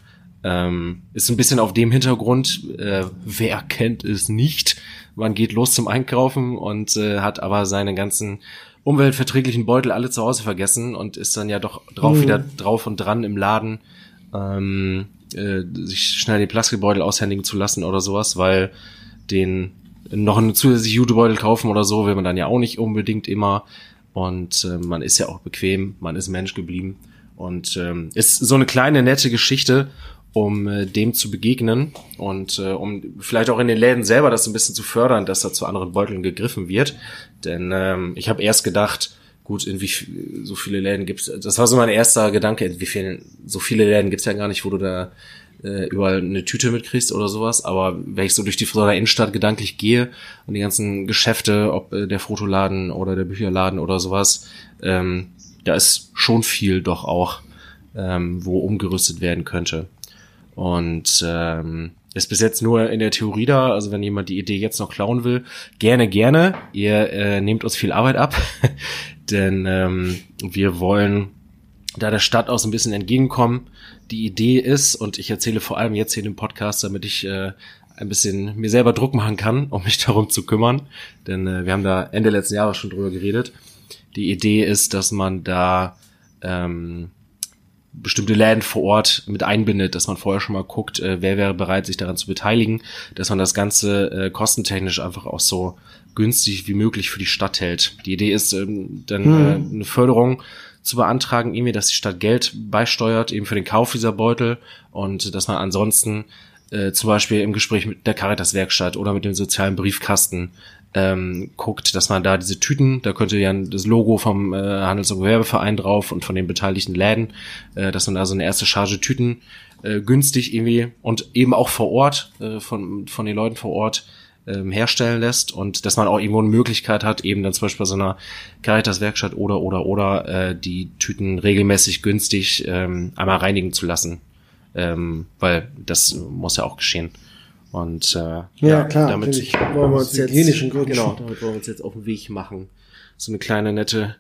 Ähm, ist ein bisschen auf dem Hintergrund, äh, wer kennt es nicht, man geht los zum Einkaufen und äh, hat aber seine ganzen umweltverträglichen Beutel alle zu Hause vergessen und ist dann ja doch drauf mhm. wieder drauf und dran im Laden, ähm, äh, sich schnell den Plastikbeutel aushändigen zu lassen oder sowas, weil den noch einen zusätzlichen Jutebeutel kaufen oder so will man dann ja auch nicht unbedingt immer. Und äh, man ist ja auch bequem, man ist Mensch geblieben. Und ähm, ist so eine kleine nette Geschichte um äh, dem zu begegnen und äh, um vielleicht auch in den Läden selber das ein bisschen zu fördern, dass da zu anderen Beuteln gegriffen wird. Denn ähm, ich habe erst gedacht, gut, in wie so viele Läden gibt's, das war so mein erster Gedanke, in wie vielen, so viele Läden gibt's ja gar nicht, wo du da äh, überall eine Tüte mitkriegst oder sowas, aber wenn ich so durch die Friedrichshainer Innenstadt gedanklich gehe und die ganzen Geschäfte, ob äh, der Fotoladen oder der Bücherladen oder sowas, ähm, da ist schon viel doch auch, ähm, wo umgerüstet werden könnte. Und ähm, ist bis jetzt nur in der Theorie da. Also wenn jemand die Idee jetzt noch klauen will, gerne, gerne. Ihr äh, nehmt uns viel Arbeit ab, denn ähm, wir wollen da der Stadt aus ein bisschen entgegenkommen. Die Idee ist, und ich erzähle vor allem jetzt hier in dem Podcast, damit ich äh, ein bisschen mir selber Druck machen kann, um mich darum zu kümmern. Denn äh, wir haben da Ende letzten Jahres schon drüber geredet. Die Idee ist, dass man da ähm, bestimmte Läden vor Ort mit einbindet, dass man vorher schon mal guckt, äh, wer wäre bereit, sich daran zu beteiligen, dass man das Ganze äh, kostentechnisch einfach auch so günstig wie möglich für die Stadt hält. Die Idee ist ähm, dann hm. äh, eine Förderung zu beantragen, irgendwie, dass die Stadt Geld beisteuert, eben für den Kauf dieser Beutel und dass man ansonsten äh, zum Beispiel im Gespräch mit der Caritas-Werkstatt oder mit dem sozialen Briefkasten ähm, guckt, dass man da diese Tüten, da könnte ja das Logo vom äh, Handels- und Gewerbeverein drauf und von den beteiligten Läden, äh, dass man da so eine erste Charge Tüten äh, günstig irgendwie und eben auch vor Ort, äh, von, von den Leuten vor Ort ähm, herstellen lässt und dass man auch irgendwo eine Möglichkeit hat, eben dann zum Beispiel bei so einer Caritas-Werkstatt oder oder oder äh, die Tüten regelmäßig günstig ähm, einmal reinigen zu lassen. Ähm, weil das muss ja auch geschehen. Und äh, ja, ja klar, damit wollen wir uns jetzt, Gründen. Genau, damit wollen wir uns jetzt auf den Weg machen. So eine kleine nette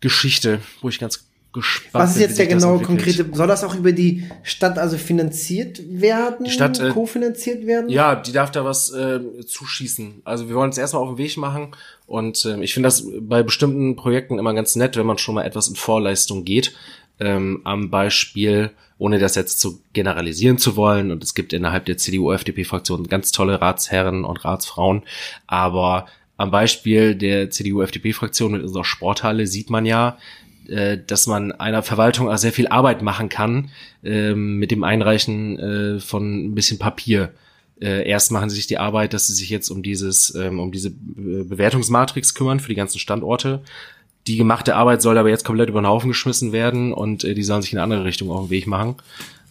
Geschichte, wo ich ganz gespannt. Was ist bin, jetzt der genaue konkrete? Soll das auch über die Stadt also finanziert werden? Die Stadt, äh, kofinanziert werden? Ja, die darf da was äh, zuschießen. Also wir wollen es erstmal auf den Weg machen und ähm, ich finde das bei bestimmten Projekten immer ganz nett, wenn man schon mal etwas in Vorleistung geht. Ähm, am Beispiel, ohne das jetzt zu generalisieren zu wollen, und es gibt innerhalb der CDU-FDP-Fraktion ganz tolle Ratsherren und Ratsfrauen, aber am Beispiel der CDU-FDP-Fraktion mit unserer Sporthalle sieht man ja, äh, dass man einer Verwaltung auch sehr viel Arbeit machen kann ähm, mit dem Einreichen äh, von ein bisschen Papier. Äh, erst machen sie sich die Arbeit, dass sie sich jetzt um dieses, ähm, um diese Be- Bewertungsmatrix kümmern für die ganzen Standorte. Die gemachte Arbeit soll aber jetzt komplett über den Haufen geschmissen werden und äh, die sollen sich in eine andere Richtung auf den Weg machen.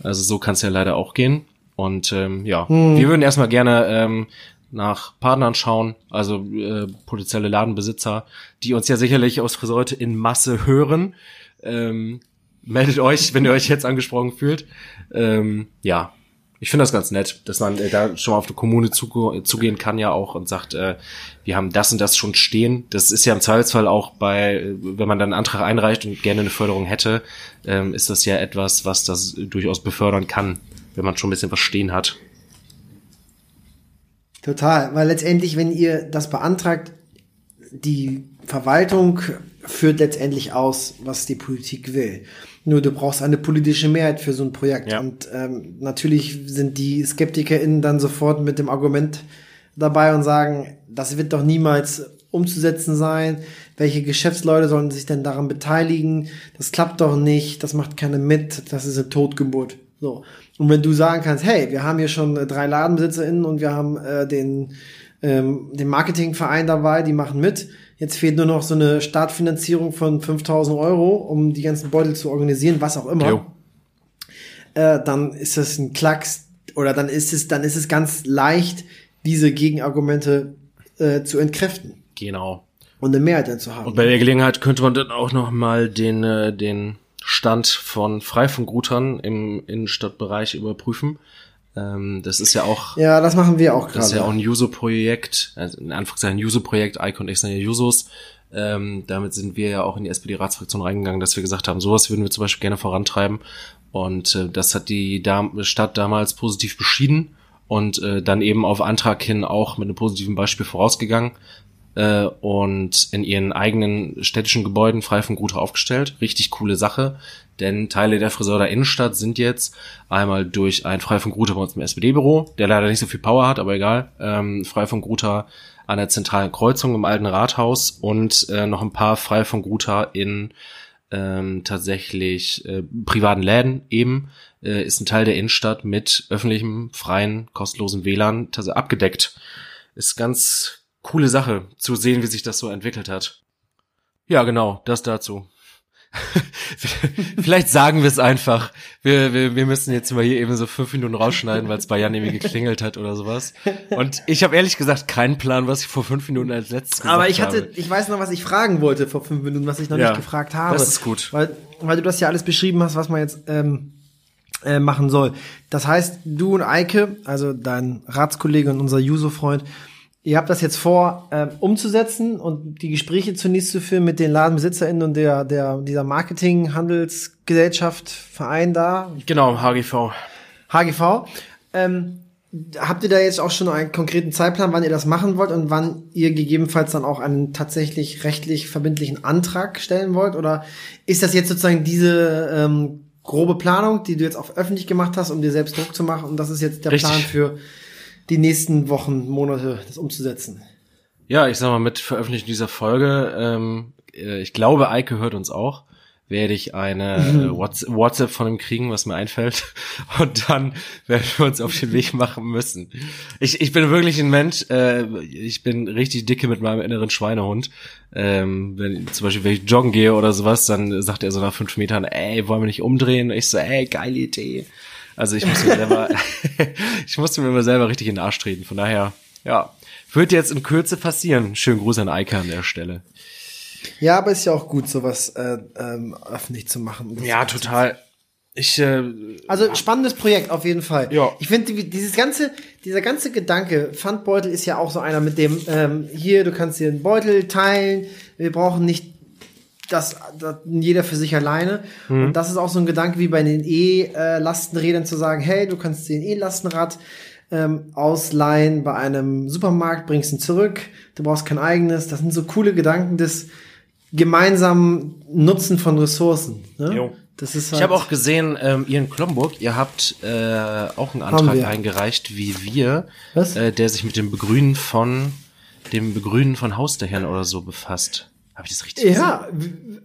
Also so kann es ja leider auch gehen. Und ähm, ja, wir würden erstmal gerne ähm, nach Partnern schauen, also äh, potenzielle Ladenbesitzer, die uns ja sicherlich aus Friseute in Masse hören. Ähm, meldet euch, wenn ihr euch jetzt angesprochen fühlt. Ähm, ja, ich finde das ganz nett, dass man äh, da schon mal auf die Kommune zuge zugehen kann ja auch und sagt, äh, wir haben das und das schon stehen. Das ist ja im Zweifelsfall auch bei, äh, wenn man dann einen Antrag einreicht und gerne eine Förderung hätte, ähm, ist das ja etwas, was das durchaus befördern kann, wenn man schon ein bisschen was stehen hat. Total, weil letztendlich, wenn ihr das beantragt, die Verwaltung führt letztendlich aus, was die Politik will. Nur du brauchst eine politische Mehrheit für so ein Projekt. Ja. Und ähm, natürlich sind die SkeptikerInnen dann sofort mit dem Argument dabei und sagen, das wird doch niemals umzusetzen sein. Welche Geschäftsleute sollen sich denn daran beteiligen? Das klappt doch nicht, das macht keiner mit, das ist eine Totgeburt. So. Und wenn du sagen kannst, hey, wir haben hier schon äh, drei LadenbesitzerInnen und wir haben äh, den, ähm, den Marketingverein dabei, die machen mit. Jetzt fehlt nur noch so eine Startfinanzierung von 5000 Euro, um die ganzen Beutel zu organisieren, was auch immer äh, dann ist das ein Klacks oder dann ist es, dann ist es ganz leicht, diese Gegenargumente äh, zu entkräften Genau. und eine Mehrheit dann zu haben. Und bei der Gelegenheit könnte man dann auch noch mal den, äh, den Stand von Freifunkroutern im Innenstadtbereich überprüfen. Ähm, das ist ja auch ja, das machen wir auch gerade. Das ist ja auch ein Juso-Projekt, also in Anführungszeichen ein Juso-Projekt, Icon ja Jusos. Ähm, damit sind wir ja auch in die SPD-Ratsfraktion reingegangen, dass wir gesagt haben, sowas würden wir zum Beispiel gerne vorantreiben. Und äh, das hat die Dam Stadt damals positiv beschieden und äh, dann eben auf Antrag hin auch mit einem positiven Beispiel vorausgegangen äh, und in ihren eigenen städtischen Gebäuden frei von Gute aufgestellt. Richtig coole Sache, denn Teile der Friseurder Innenstadt sind jetzt einmal durch ein Frei von Gruter bei uns im SPD-Büro, der leider nicht so viel Power hat, aber egal, ähm, Frei von Gruter an der zentralen Kreuzung im alten Rathaus und äh, noch ein paar Frei von Gruter in ähm, tatsächlich äh, privaten Läden eben, äh, ist ein Teil der Innenstadt mit öffentlichem, freien, kostenlosen WLAN abgedeckt. Ist ganz coole Sache zu sehen, wie sich das so entwickelt hat. Ja, genau, das dazu. Vielleicht sagen wir es einfach. Wir, wir, wir müssen jetzt mal hier eben so fünf Minuten rausschneiden, weil es bei Jan irgendwie geklingelt hat oder sowas. Und ich habe ehrlich gesagt keinen Plan, was ich vor fünf Minuten als letztes gesagt Aber ich hatte, habe. ich weiß noch, was ich fragen wollte vor fünf Minuten, was ich noch Ja, nicht gefragt habe. das ist gut. Weil, weil du das ja alles beschrieben hast, was man jetzt ähm, äh, machen soll. Das heißt, du und Eike, also dein Ratskollege und unser Juso-Freund, ihr habt das jetzt vor, ähm, umzusetzen und die Gespräche zunächst zu führen mit den LadenbesitzerInnen und der, der, dieser Marketing-Handelsgesellschaft, Verein da, Genau, HGV. HGV. Ähm, habt ihr da jetzt auch schon einen konkreten Zeitplan, wann ihr das machen wollt und wann ihr gegebenenfalls dann auch einen tatsächlich rechtlich verbindlichen Antrag stellen wollt? Oder ist das jetzt sozusagen diese ähm, grobe Planung, die du jetzt auch öffentlich gemacht hast, um dir selbst Druck zu machen? Und das ist jetzt der Richtig. Plan für die nächsten Wochen, Monate, das umzusetzen? Ja, ich sag mal, mit Veröffentlichen dieser Folge, ähm, äh, ich glaube, Eike hört uns auch, werde ich eine Whats- WhatsApp von ihm kriegen, was mir einfällt. Und dann werden wir uns auf den Weg machen müssen. Ich, ich bin wirklich ein Mensch, äh, ich bin richtig dicke mit meinem inneren Schweinehund. Ähm, wenn zum Beispiel, wenn ich joggen gehe oder sowas, dann sagt er so nach fünf Metern, ey, wollen wir nicht umdrehen? Und ich so, ey, geile Idee. Also ich muss mir selber, ich musste mir immer selber richtig in den Arsch treten. Von daher, ja, wird jetzt in Kürze passieren. Schönen Gruß an Eike an der Stelle. Ja, aber ist ja auch gut, sowas äh, ähm, öffentlich zu machen. Ja, total. Ich, äh, Also spannendes Projekt auf jeden Fall. Ja. Ich finde die- dieses ganze, dieser ganze Gedanke, Pfandbeutel ist ja auch so einer mit dem, ähm, hier, du kannst dir einen Beutel teilen, wir brauchen nicht das, das jeder für sich alleine. Mhm. Und das ist auch so ein Gedanke wie bei den E-Lastenrädern zu sagen, hey, du kannst den E-Lastenrad ähm, ausleihen bei einem Supermarkt, bringst ihn zurück, du brauchst kein eigenes. Das sind so coole Gedanken des gemeinsamen Nutzen von Ressourcen. Ne? Jo. Das ist halt ich habe auch gesehen, ähm, ihr in Klomburg, ihr habt äh, auch einen Antrag eingereicht, wie wir, äh, der sich mit dem Begrünen von dem Begrünen von Hausdächern oder so befasst. Habe ich das richtig ja?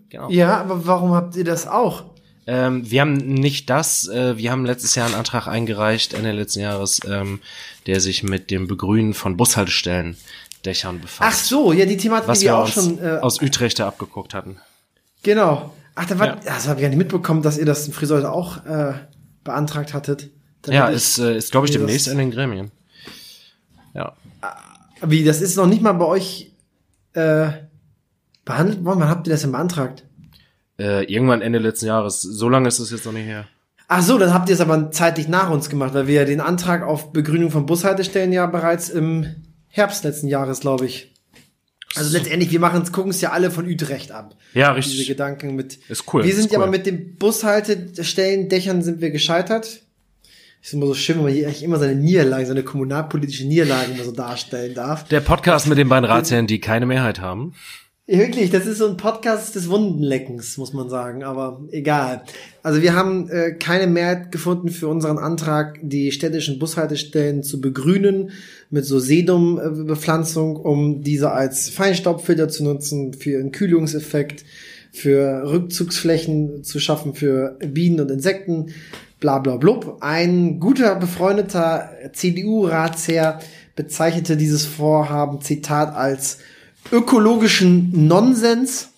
Genau. Ja, aber warum habt ihr das auch? Ähm, wir haben nicht das, äh, wir haben letztes Jahr einen Antrag eingereicht, Ende letzten Jahres, ähm, der sich mit dem Begrünen von Bushaltestellen Dächern befasst. Ach so, ja, die Thematik, was die wir, wir auch schon äh, aus Utrecht abgeguckt hatten. Genau. Ach, da war, ja. das habe ich ja nicht mitbekommen, dass ihr das in Friseute auch äh, beantragt hattet. ja, ist, äh, ist glaube ich demnächst in den Gremien. Ja. Ah, wie, das ist noch nicht mal bei euch äh, behandelt worden? Wann habt ihr das denn beantragt? Äh, irgendwann Ende letzten Jahres. So lange ist es jetzt noch nicht her. Ach so, dann habt ihr es aber zeitlich nach uns gemacht, weil wir ja den Antrag auf Begrünung von Bushaltestellen ja bereits im Herbst letzten Jahres, glaube ich. Also letztendlich, wir machen gucken es ja alle von Utrecht ab. Ja, richtig. Diese Gedanken mit. Ist cool. Wir sind ja cool. aber mit den Bushaltestellen, Dächern sind wir gescheitert. Ist immer so schön, wenn man hier eigentlich immer seine Niederlagen, seine kommunalpolitische Niederlagen immer so darstellen darf. Der Podcast mit den beiden Ratsherren, die keine Mehrheit haben. Wirklich, das ist so ein Podcast des Wundenleckens, muss man sagen, aber egal. Also wir haben äh, keine Mehrheit gefunden für unseren Antrag, die städtischen Bushaltestellen zu begrünen mit so Sedumbepflanzung, um diese als Feinstaubfilter zu nutzen, für einen Kühlungseffekt, für Rückzugsflächen zu schaffen für Bienen und Insekten, bla bla blub. Ein guter befreundeter CDU-Ratsherr bezeichnete dieses Vorhaben, Zitat, als ökologischen Nonsens.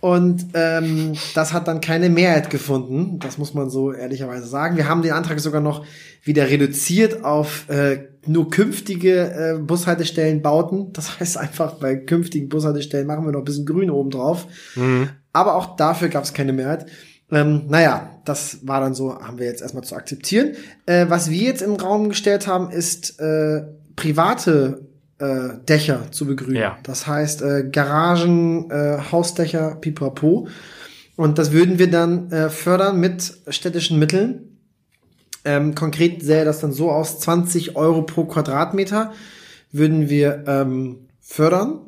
Und ähm, das hat dann keine Mehrheit gefunden. Das muss man so ehrlicherweise sagen. Wir haben den Antrag sogar noch wieder reduziert auf äh, nur künftige äh, Bushaltestellen bauten. Das heißt einfach, bei künftigen Bushaltestellen machen wir noch ein bisschen grün oben drauf. Mhm. Aber auch dafür gab es keine Mehrheit. Ähm, naja, das war dann so, haben wir jetzt erstmal zu akzeptieren. Äh, was wir jetzt im Raum gestellt haben, ist äh, private äh, Dächer zu begrünen. Ja. Das heißt äh, Garagen, äh, Hausdächer, pipapo. Und das würden wir dann äh, fördern mit städtischen Mitteln. Ähm, konkret sähe das dann so aus, 20 Euro pro Quadratmeter würden wir ähm, fördern.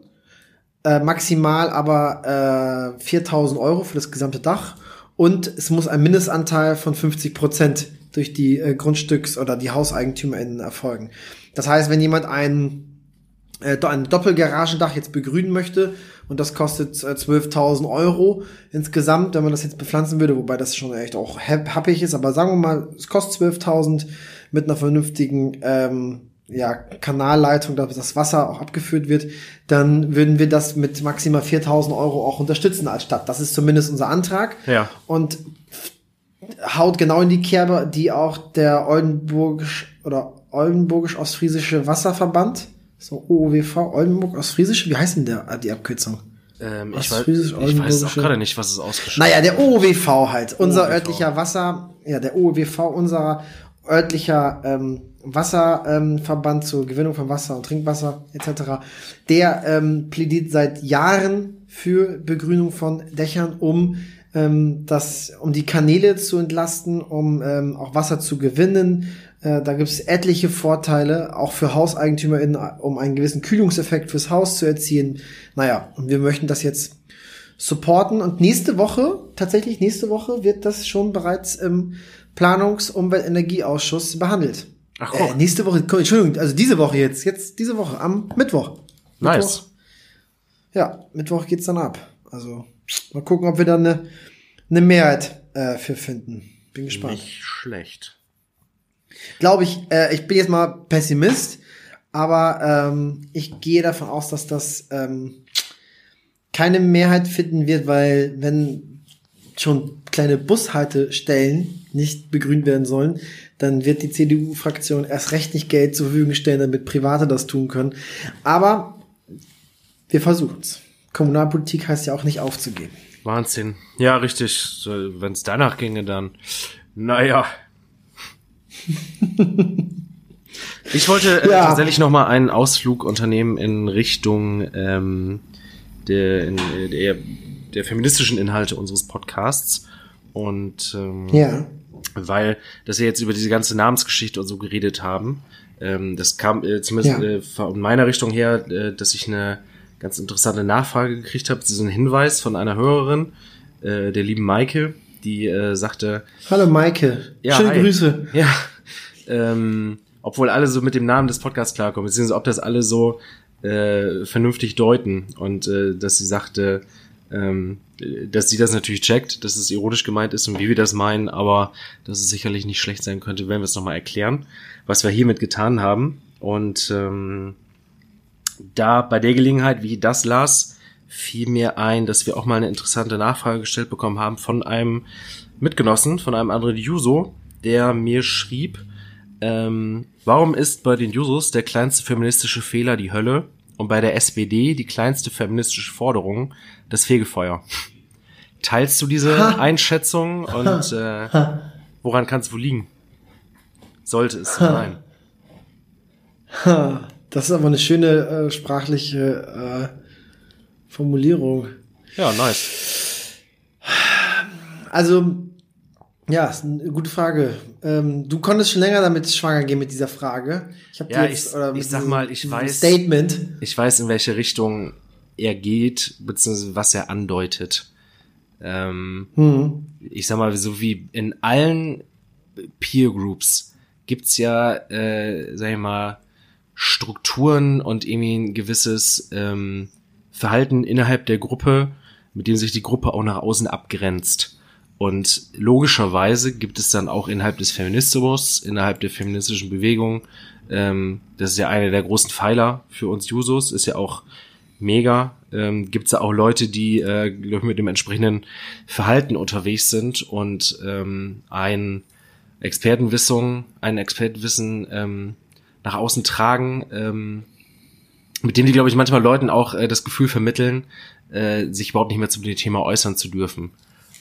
Äh, maximal aber äh, 4000 Euro für das gesamte Dach. Und es muss ein Mindestanteil von 50 Prozent durch die äh, Grundstücks- oder die HauseigentümerInnen erfolgen. Das heißt, wenn jemand einen äh, ein Doppelgaragendach jetzt begrünen möchte und das kostet äh, 12.000 Euro insgesamt, wenn man das jetzt bepflanzen würde, wobei das schon echt auch happig ist, aber sagen wir mal, es kostet 12.000 mit einer vernünftigen ähm, ja, Kanalleitung, dass das Wasser auch abgeführt wird, dann würden wir das mit maximal 4.000 Euro auch unterstützen als Stadt. Das ist zumindest unser Antrag. Ja. Und haut genau in die Kerbe, die auch der Oldenburgisch oder Oldenburgisch-Ostfriesische Wasserverband so OOWV Oldenburg Ostfriesische, wie heißt denn der, die Abkürzung? Ähm, ich, weiß, ich weiß auch gerade nicht, was es ausgeschrieben Naja, der OOWV halt, unser OOWV. örtlicher Wasser, ja, der OOWV, unser örtlicher ähm, Wasserverband ähm, zur Gewinnung von Wasser und Trinkwasser etc., der ähm, plädiert seit Jahren für Begrünung von Dächern, um ähm, das, um die Kanäle zu entlasten, um ähm, auch Wasser zu gewinnen, äh, da gibt es etliche Vorteile, auch für HauseigentümerInnen, um einen gewissen Kühlungseffekt fürs Haus zu erzielen. Naja, und wir möchten das jetzt supporten. Und nächste Woche, tatsächlich nächste Woche, wird das schon bereits im Planungs-, Umwelt-, Energieausschuss behandelt. Ach, äh, nächste Woche, Entschuldigung, also diese Woche jetzt, jetzt diese Woche, am Mittwoch. Nice. Mittwoch. Ja, Mittwoch geht's dann ab. Also mal gucken, ob wir dann eine, eine Mehrheit äh, für finden. Bin gespannt. Nicht schlecht glaube ich, äh, ich bin jetzt mal Pessimist, aber ähm, ich gehe davon aus, dass das ähm, keine Mehrheit finden wird, weil wenn schon kleine Bushaltestellen nicht begrünt werden sollen, dann wird die CDU-Fraktion erst recht nicht Geld zur Verfügung stellen, damit Private das tun können. Aber wir versuchen es. Kommunalpolitik heißt ja auch nicht aufzugeben. Wahnsinn. Ja, richtig. Wenn es danach ginge, dann. Naja, ich wollte äh, ja. tatsächlich noch mal einen Ausflug unternehmen in Richtung ähm, der, in, der der feministischen Inhalte unseres Podcasts. Und ähm, ja. weil, dass wir jetzt über diese ganze Namensgeschichte und so geredet haben, ähm, das kam äh, zumindest ja. äh, von meiner Richtung her, äh, dass ich eine ganz interessante Nachfrage gekriegt habe, diesen Hinweis von einer Hörerin, äh, der lieben Maike, die äh, sagte. Hallo Maike, ja, schöne hi. Grüße. Ja, ähm, obwohl alle so mit dem Namen des Podcasts klarkommen, beziehungsweise ob das alle so äh, vernünftig deuten und äh, dass sie sagte, ähm, dass sie das natürlich checkt, dass es ironisch gemeint ist und wie wir das meinen, aber dass es sicherlich nicht schlecht sein könnte, wenn wir es nochmal erklären, was wir hiermit getan haben. Und ähm, da bei der Gelegenheit, wie das las, fiel mir ein, dass wir auch mal eine interessante Nachfrage gestellt bekommen haben von einem Mitgenossen, von einem anderen Juso, der mir schrieb, ähm, warum ist bei den Jusos der kleinste feministische Fehler die Hölle und bei der SPD die kleinste feministische Forderung das Fegefeuer? Teilst du diese ha. Einschätzung und äh, woran kann es wohl liegen? Sollte es sein? Das ist aber eine schöne äh, sprachliche äh, Formulierung. Ja, nice. Also, ja, ist eine gute Frage. Ähm, du konntest schon länger damit schwanger gehen mit dieser Frage. Ich habe ja, jetzt, ich, oder ich sag mal, ich weiß, Statement. Ich weiß, in welche Richtung er geht, beziehungsweise was er andeutet. Ähm, hm. Ich sag mal, so wie in allen Peer Groups gibt's ja, äh, sag ich mal, Strukturen und irgendwie ein gewisses ähm, Verhalten innerhalb der Gruppe, mit dem sich die Gruppe auch nach außen abgrenzt. Und logischerweise gibt es dann auch innerhalb des Feminismus, innerhalb der feministischen Bewegung, ähm, das ist ja einer der großen Pfeiler für uns Jusos, ist ja auch mega. Ähm, Gibt es ja auch Leute, die äh, mit dem entsprechenden Verhalten unterwegs sind und ähm, ein Expertenwissen, ein Expertenwissen ähm, nach außen tragen, ähm, mit dem die, glaube ich, manchmal Leuten auch äh, das Gefühl vermitteln, äh, sich überhaupt nicht mehr zu dem Thema äußern zu dürfen.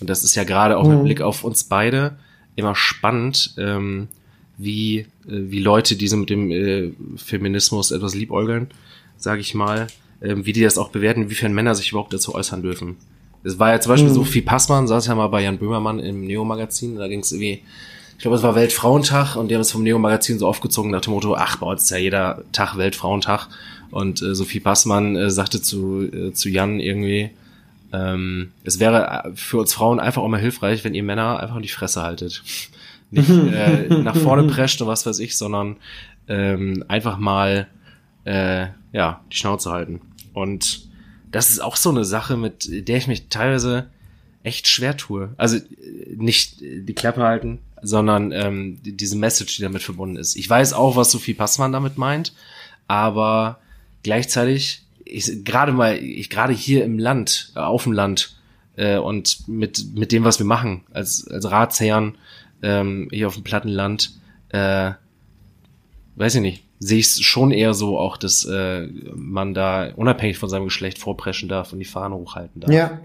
Und das ist ja gerade auch mhm. mit Blick auf uns beide immer spannend, ähm, wie, äh, wie Leute, die so mit dem äh, Feminismus etwas liebäugeln, sage ich mal, äh, wie die das auch bewerten, inwiefern Männer sich überhaupt dazu äußern dürfen. Es war ja zum Beispiel mhm. Sophie Passmann, saß ja mal bei Jan Böhmermann im Neo-Magazin, da ging es irgendwie ich glaube, es war Weltfrauentag und die haben es vom Neo-Magazin so aufgezogen nach dem Motto, ach, bei uns ist ja jeder Tag Weltfrauentag. Und äh, Sophie Passmann äh, sagte zu, äh, zu Jan irgendwie, ähm, es wäre äh, für uns Frauen einfach auch mal hilfreich, wenn ihr Männer einfach die Fresse haltet. Nicht äh, nach vorne prescht und was weiß ich, sondern ähm, einfach mal äh, ja, die Schnauze halten. Und das ist auch so eine Sache, mit der ich mich teilweise echt schwer tue. Also äh, nicht die Klappe halten, sondern ähm, diese Message, die damit verbunden ist. Ich weiß auch, was Sophie Passmann damit meint, aber gleichzeitig, ich, gerade mal, ich gerade hier im Land, äh, auf dem Land äh, und mit mit dem, was wir machen als als Ratsherren ähm, hier auf dem Plattenland, äh, weiß ich nicht, sehe ich es schon eher so auch, dass äh, man da unabhängig von seinem Geschlecht vorpreschen darf und die Fahne hochhalten darf. Ja.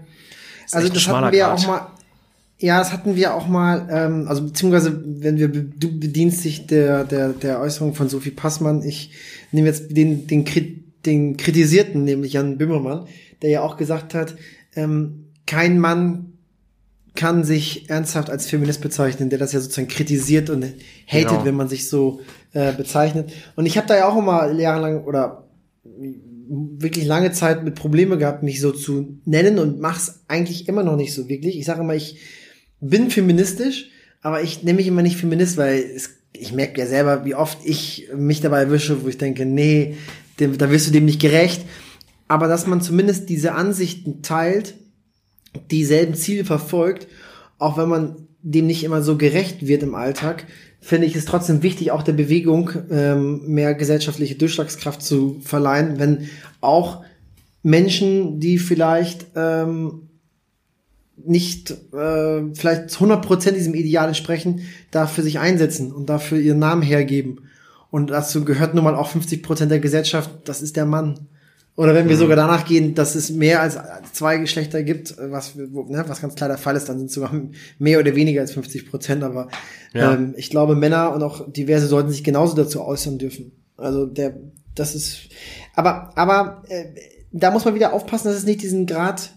Also das hatten wir Grad. auch mal ja, das hatten wir auch mal, ähm, also beziehungsweise, wenn wir, du bedienst dich der, der, der Äußerung von Sophie Passmann, ich nehme jetzt den, den, den Kritisierten, nämlich Jan Böhmermann, der ja auch gesagt hat, ähm, kein Mann kann sich ernsthaft als Feminist bezeichnen, der das ja sozusagen kritisiert und hatet, genau. wenn man sich so äh, bezeichnet. Und ich habe da ja auch immer jahrelang oder wirklich lange Zeit mit Probleme gehabt, mich so zu nennen und mach's eigentlich immer noch nicht so wirklich. Ich sage immer, ich bin feministisch, aber ich nenne mich immer nicht Feminist, weil es, ich merke ja selber, wie oft ich mich dabei erwische, wo ich denke, nee, dem, da wirst du dem nicht gerecht. Aber dass man zumindest diese Ansichten teilt, dieselben Ziele verfolgt, auch wenn man dem nicht immer so gerecht wird im Alltag, finde ich es trotzdem wichtig, auch der Bewegung ähm, mehr gesellschaftliche Durchschlagskraft zu verleihen, wenn auch Menschen, die vielleicht ähm, nicht äh, vielleicht 100% diesem Ideal entsprechen, dafür sich einsetzen und dafür ihren Namen hergeben. Und dazu gehört nun mal auch 50% der Gesellschaft, das ist der Mann. Oder wenn wir mhm. sogar danach gehen, dass es mehr als zwei Geschlechter gibt, was, ne, was ganz klar der Fall ist, dann sind es sogar mehr oder weniger als 50 Prozent. Aber ja. ähm, ich glaube, Männer und auch diverse sollten sich genauso dazu äußern dürfen. Also der, das ist, aber, aber äh, da muss man wieder aufpassen, dass es nicht diesen Grad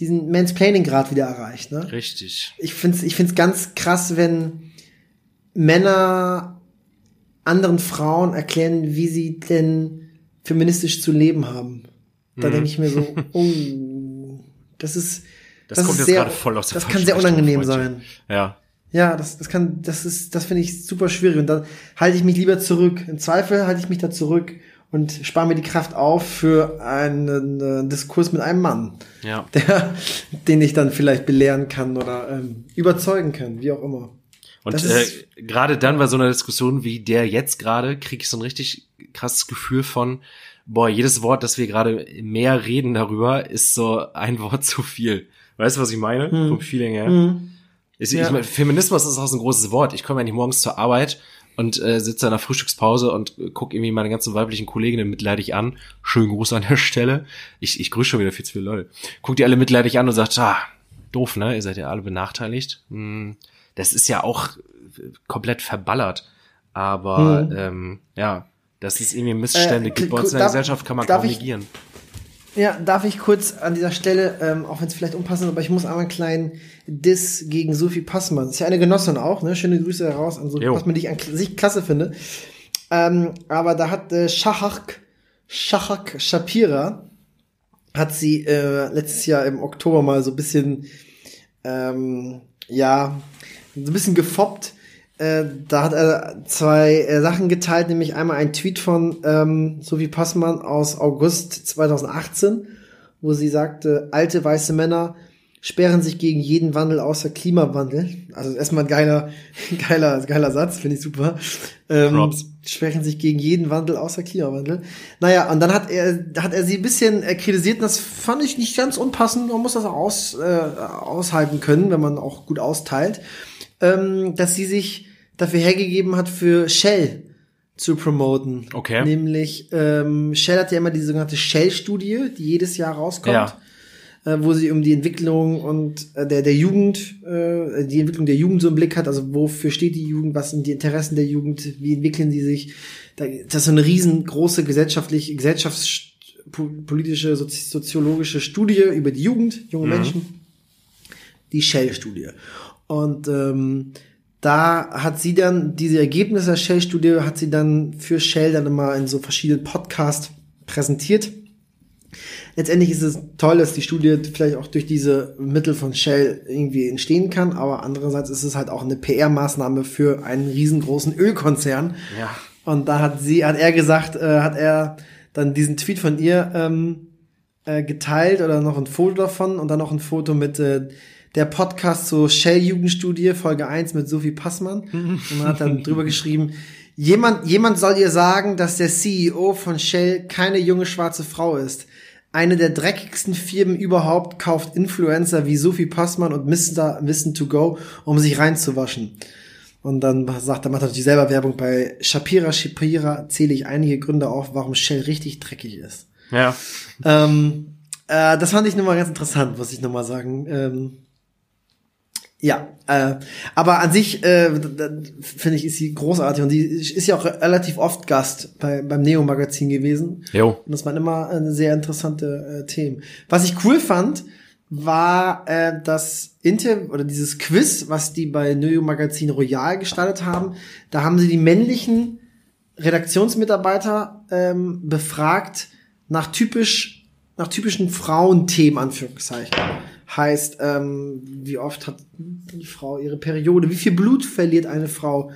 diesen Mansplaining-Grad wieder erreicht. Ne? Richtig. Ich find's, ich find's ganz krass, wenn Männer anderen Frauen erklären, wie sie denn feministisch zu leben haben. Da Mhm. denke ich mir so, oh, das ist, Das, das kommt ist jetzt sehr, gerade voll aus der das kann sehr unangenehm sein. Ja. Ja, das, das kann, das ist, das finde ich super schwierig. Und dann halte ich mich lieber zurück. Im Zweifel halte ich mich da zurück und spare mir die Kraft auf für einen äh, Diskurs mit einem Mann, Ja. der, den ich dann vielleicht belehren kann oder ähm, überzeugen kann, wie auch immer. Und äh, gerade dann bei so einer Diskussion wie der jetzt gerade, kriege ich so ein richtig krasses Gefühl von, boah, jedes Wort, das wir gerade mehr reden darüber, ist so ein Wort zu viel. Weißt du, was ich meine? Hm. Vom Feeling her. Mhm. Ist, Ja. ich mein, Feminismus ist auch so ein großes Wort. Ich komme ja nicht morgens zur Arbeit und äh, sitze in der Frühstückspause und äh, gucke irgendwie meine ganzen weiblichen Kolleginnen mitleidig an. Schönen Gruß an der Stelle. Ich, ich grüße schon wieder viel zu viele Leute. Guck die alle mitleidig an und sagt, ah, doof, ne? Ihr seid ja alle benachteiligt. Hm, das ist ja auch äh, komplett verballert. Aber Hm. ähm, ja, dass es irgendwie Missstände Äh, gibt bei uns in der darf- Gesellschaft, kann man kaum ich- negieren. Ja, darf ich kurz an dieser Stelle, ähm, auch wenn es vielleicht unpassend ist, aber ich muss einmal einen kleinen Diss gegen Sophie Passmann. Das ist ja eine Genossin auch, ne? Schöne Grüße heraus an Sophie Jo. Passmann, die ich an sich klasse finde. Ähm, aber da hat äh, Shahak, Shahak Shapira, hat sie äh, letztes Jahr im Oktober mal so ein bisschen, ähm, ja, so ein bisschen gefoppt. Äh, da hat er zwei äh, Sachen geteilt, nämlich einmal ein Tweet von ähm, Sophie Passmann aus August 2018, wo sie sagte, alte weiße Männer sperren sich gegen jeden Wandel außer Klimawandel. Also erstmal ein geiler, geiler, geiler Satz, finde ich super. Ähm, Props. Sperren sich gegen jeden Wandel außer Klimawandel. Naja, und dann hat er, hat er sie ein bisschen äh, kritisiert und das fand ich nicht ganz unpassend. Man muss das auch aus, äh, aushalten können, wenn man auch gut austeilt, ähm, dass sie sich dafür hergegeben hat, für Shell zu promoten. Okay. Nämlich, ähm, Shell hat ja immer die sogenannte Shell-Studie, die jedes Jahr rauskommt Ja. äh, wo sie um die Entwicklung und äh, der der Jugend äh, die Entwicklung der Jugend so im Blick hat, also wofür steht die Jugend, was sind die Interessen der Jugend, wie entwickeln die sich? Da, das ist so eine riesengroße gesellschaftlich gesellschaftspolitische sozi soziologische Studie über die Jugend, junge Menschen, die Shell-Studie. Und ähm, da hat sie dann diese Ergebnisse der Shell-Studie hat sie dann für Shell dann immer in so verschiedenen Podcasts präsentiert letztendlich ist es toll, dass die Studie vielleicht auch durch diese Mittel von Shell irgendwie entstehen kann, aber andererseits ist es halt auch eine PR-Maßnahme für einen riesengroßen Ölkonzern. Ja. Und da hat sie, hat er gesagt, äh, hat er dann diesen Tweet von ihr ähm, äh, geteilt oder noch ein Foto davon und dann noch ein Foto mit äh, der Podcast zur Shell-Jugendstudie, Folge 1 mit Sophie Passmann. und man hat dann drüber geschrieben, jemand, jemand soll ihr sagen, dass der CEO von Shell keine junge schwarze Frau ist. Eine der dreckigsten Firmen überhaupt kauft Influencer wie Sophie Passmann und Mr. Wissen to Go, um sich reinzuwaschen. Und dann sagt er, macht er natürlich selber Werbung bei Shapira Shapira, zähle ich einige Gründe auf, warum Shell richtig dreckig ist. Ja. Ähm, äh, das fand ich nochmal ganz interessant, muss ich nochmal sagen. Ähm, ja, äh, aber an sich äh, finde ich, ist sie großartig und die ist ja auch relativ oft Gast bei, beim Neo-Magazin gewesen. Jo. Und das waren immer äh, sehr interessante äh, Themen. Was ich cool fand, war äh, das Inter oder dieses Quiz, was die bei Neo Magazin Royal gestartet haben. Da haben sie die männlichen Redaktionsmitarbeiter ähm, befragt nach typisch nach typischen Frauenthemen Anführungszeichen. Heißt, ähm, wie oft hat die Frau ihre Periode? Wie viel Blut verliert eine Frau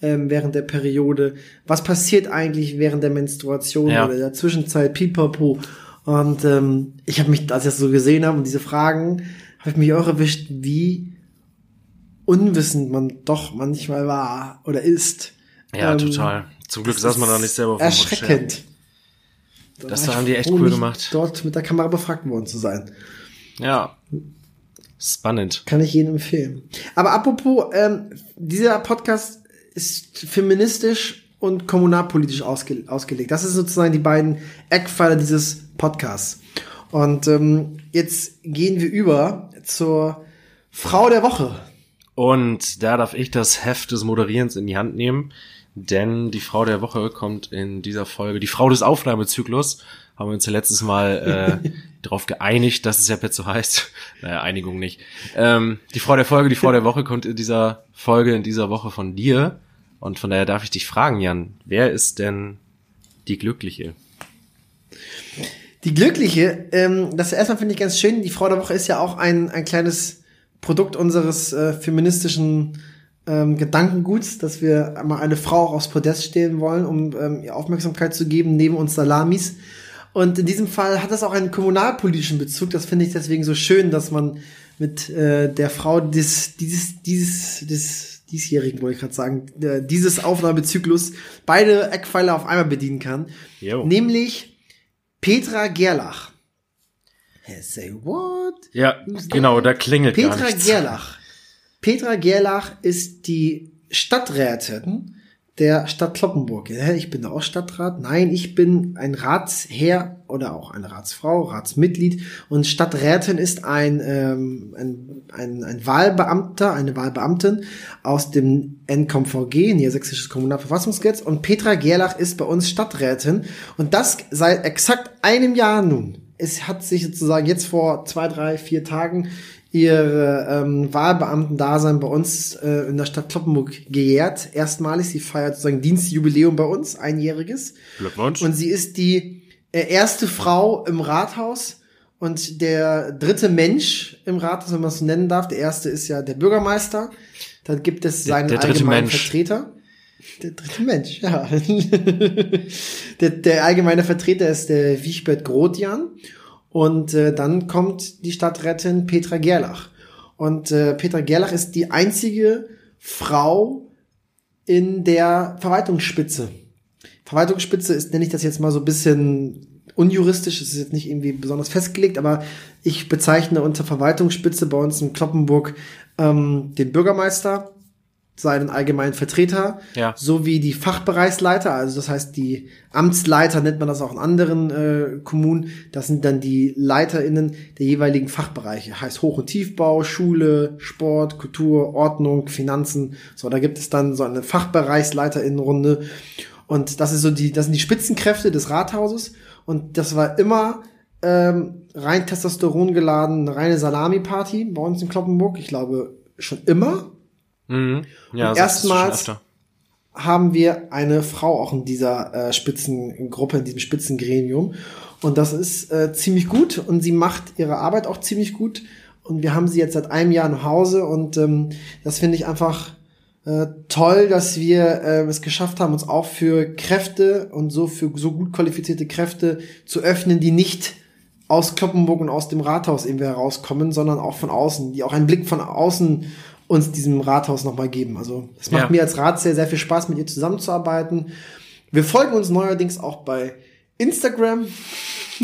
ähm, während der Periode? Was passiert eigentlich während der Menstruation Ja. oder der Zwischenzeit? Pipapo. Und ähm, ich habe mich, als ich das so gesehen habe und diese Fragen, habe ich mich auch erwischt, wie unwissend man doch manchmal war oder ist. Ja, Ähm, total. Zum Glück saß man da nicht selber vom Erschreckend. Das haben die echt froh, cool gemacht. Dort mit der Kamera befragt worden zu sein. Ja. Spannend. Kann ich jedem empfehlen. Aber apropos, ähm, dieser Podcast ist feministisch und kommunalpolitisch ausge ausgelegt. Das ist sozusagen die beiden Eckpfeiler dieses Podcasts. Und ähm, jetzt gehen wir über zur Frau der Woche. Und da darf ich das Heft des Moderierens in die Hand nehmen, denn die Frau der Woche kommt in dieser Folge, die Frau des Aufnahmezyklus, haben wir uns ja letztes Mal äh, darauf geeinigt, dass es ja jetzt so heißt. Naja, Einigung nicht. Ähm, die Frau der Folge, die Frau der Woche kommt in dieser Folge, in dieser Woche von dir. Und von daher darf ich dich fragen, Jan, wer ist denn die Glückliche? Die Glückliche, ähm, das erstmal finde ich ganz schön. Die Frau der Woche ist ja auch ein, ein kleines Produkt unseres äh, feministischen ähm, Gedankenguts, dass wir mal eine Frau auch aufs Podest stehen wollen, um ähm, ihr Aufmerksamkeit zu geben, neben uns Salamis. Und in diesem Fall hat das auch einen kommunalpolitischen Bezug. Das finde ich deswegen so schön, dass man mit äh, der Frau des, dieses, dieses, des diesjährigen, wollte ich gerade sagen, äh, dieses Aufnahmezyklus beide Eckpfeiler auf einmal bedienen kann. Jo. Nämlich Petra Gerlach. Hey, say what? Ja, genau, da klingelt gar Petra nichts. Gerlach. Petra Gerlach ist die Stadträtin der Stadt Kloppenburg. Ich bin da auch Stadtrat. Nein, ich bin ein Ratsherr oder auch eine Ratsfrau, Ratsmitglied. Und Stadträtin ist ein, ähm, ein, ein, ein Wahlbeamter, eine Wahlbeamtin aus dem NKVG, Niedersächsisches Kommunalverfassungsgesetz. Und Petra Gerlach ist bei uns Stadträtin. Und das seit exakt einem Jahr nun. Es hat sich sozusagen jetzt vor zwei, drei, vier Tagen ihre ähm, Wahlbeamten-Dasein bei uns äh, in der Stadt Kloppenburg gejährt. Erstmalig, sie feiert sozusagen Dienstjubiläum bei uns, einjähriges. Glückwunsch. Und sie ist die äh, erste Frau im Rathaus und der dritte Mensch im Rathaus, wenn man es so nennen darf. Der erste ist ja der Bürgermeister. Dann gibt es Der- seinen der dritte allgemeinen Mensch. Vertreter. Der dritte Mensch, ja. der, der allgemeine Vertreter ist der Wiechbert Grotjan. Und äh, dann kommt die Stadträtin Petra Gerlach. Und äh, Petra Gerlach ist die einzige Frau in der Verwaltungsspitze. Verwaltungsspitze ist, nenne ich das jetzt mal so ein bisschen unjuristisch, es ist jetzt nicht irgendwie besonders festgelegt, aber ich bezeichne unter Verwaltungsspitze bei uns in Kloppenburg ähm, den Bürgermeister, seinen allgemeinen Vertreter, Ja. sowie die Fachbereichsleiter, also das heißt die Amtsleiter nennt man das auch in anderen äh, Kommunen, das sind dann die LeiterInnen der jeweiligen Fachbereiche, heißt Hoch- und Tiefbau, Schule, Sport, Kultur, Ordnung, Finanzen, so, da gibt es dann so eine Fachbereichsleiterinnenrunde. Und das ist so die, das sind die Spitzenkräfte des Rathauses. Und das war immer ähm, rein Testosteron geladen, eine reine Salami-Party bei uns in Kloppenburg, ich glaube schon immer, Mhm. Ja, Und erstmals- haben wir eine Frau auch in dieser äh, Spitzengruppe, in diesem Spitzengremium. Und das ist äh, ziemlich gut und sie macht ihre Arbeit auch ziemlich gut. Und wir haben sie jetzt seit einem Jahr nach Hause und ähm, das finde ich einfach äh, toll, dass wir äh, es geschafft haben, uns auch für Kräfte und so für so gut qualifizierte Kräfte zu öffnen, die nicht aus Kloppenburg und aus dem Rathaus irgendwie herauskommen, sondern auch von außen, die auch einen Blick von außen uns diesem Rathaus nochmal geben. Also es macht Ja. mir als Ratsherr sehr viel Spaß, mit ihr zusammenzuarbeiten. Wir folgen uns neuerdings auch bei Instagram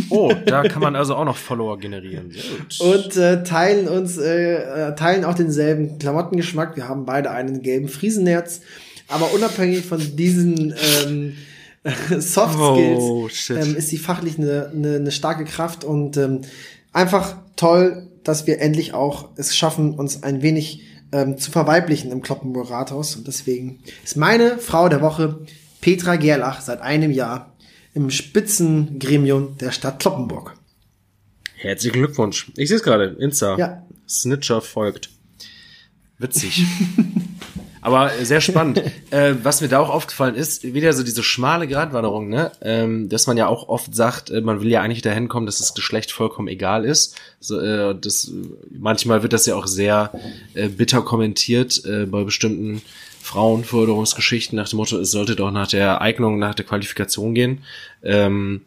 Oh, da kann man also auch noch Follower generieren. Und äh, teilen uns, äh, äh, teilen auch denselben Klamottengeschmack. Wir haben beide einen gelben Friesennerz. Aber unabhängig von diesen ähm, Soft Skills Oh, ähm, ist sie fachlich eine, eine, eine starke Kraft und ähm, einfach toll, dass wir endlich auch es schaffen, uns ein wenig ähm, zu verweiblichen im Kloppenburg Rathaus. Und deswegen ist meine Frau der Woche Petra Gerlach seit einem Jahr im Spitzengremium der Stadt Kloppenburg. Herzlichen Glückwunsch. Ich sehe es gerade. Insta. Ja. Snitcher folgt. Witzig. Aber sehr spannend. äh, was mir da auch aufgefallen ist, wieder so diese schmale Gratwanderung, ne? Ähm, dass man ja auch oft sagt, äh, man will ja eigentlich dahin kommen, dass das Geschlecht vollkommen egal ist. So, äh, das, manchmal wird das ja auch sehr äh, bitter kommentiert äh, bei bestimmten Frauenförderungsgeschichten nach dem Motto, es sollte doch nach der Eignung, nach der Qualifikation gehen. Ähm,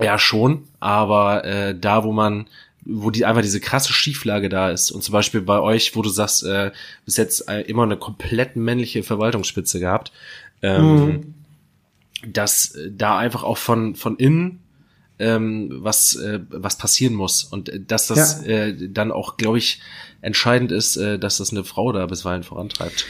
ja, schon, aber äh, da, wo man, wo die einfach diese krasse Schieflage da ist und zum Beispiel bei euch, wo du sagst, äh, bis jetzt äh, immer eine komplett männliche Verwaltungsspitze gehabt, ähm, dass äh, da einfach auch von von innen ähm, was äh, was passieren muss und äh, dass das äh, dann auch, glaube ich, entscheidend ist, äh, dass das eine Frau da bisweilen vorantreibt.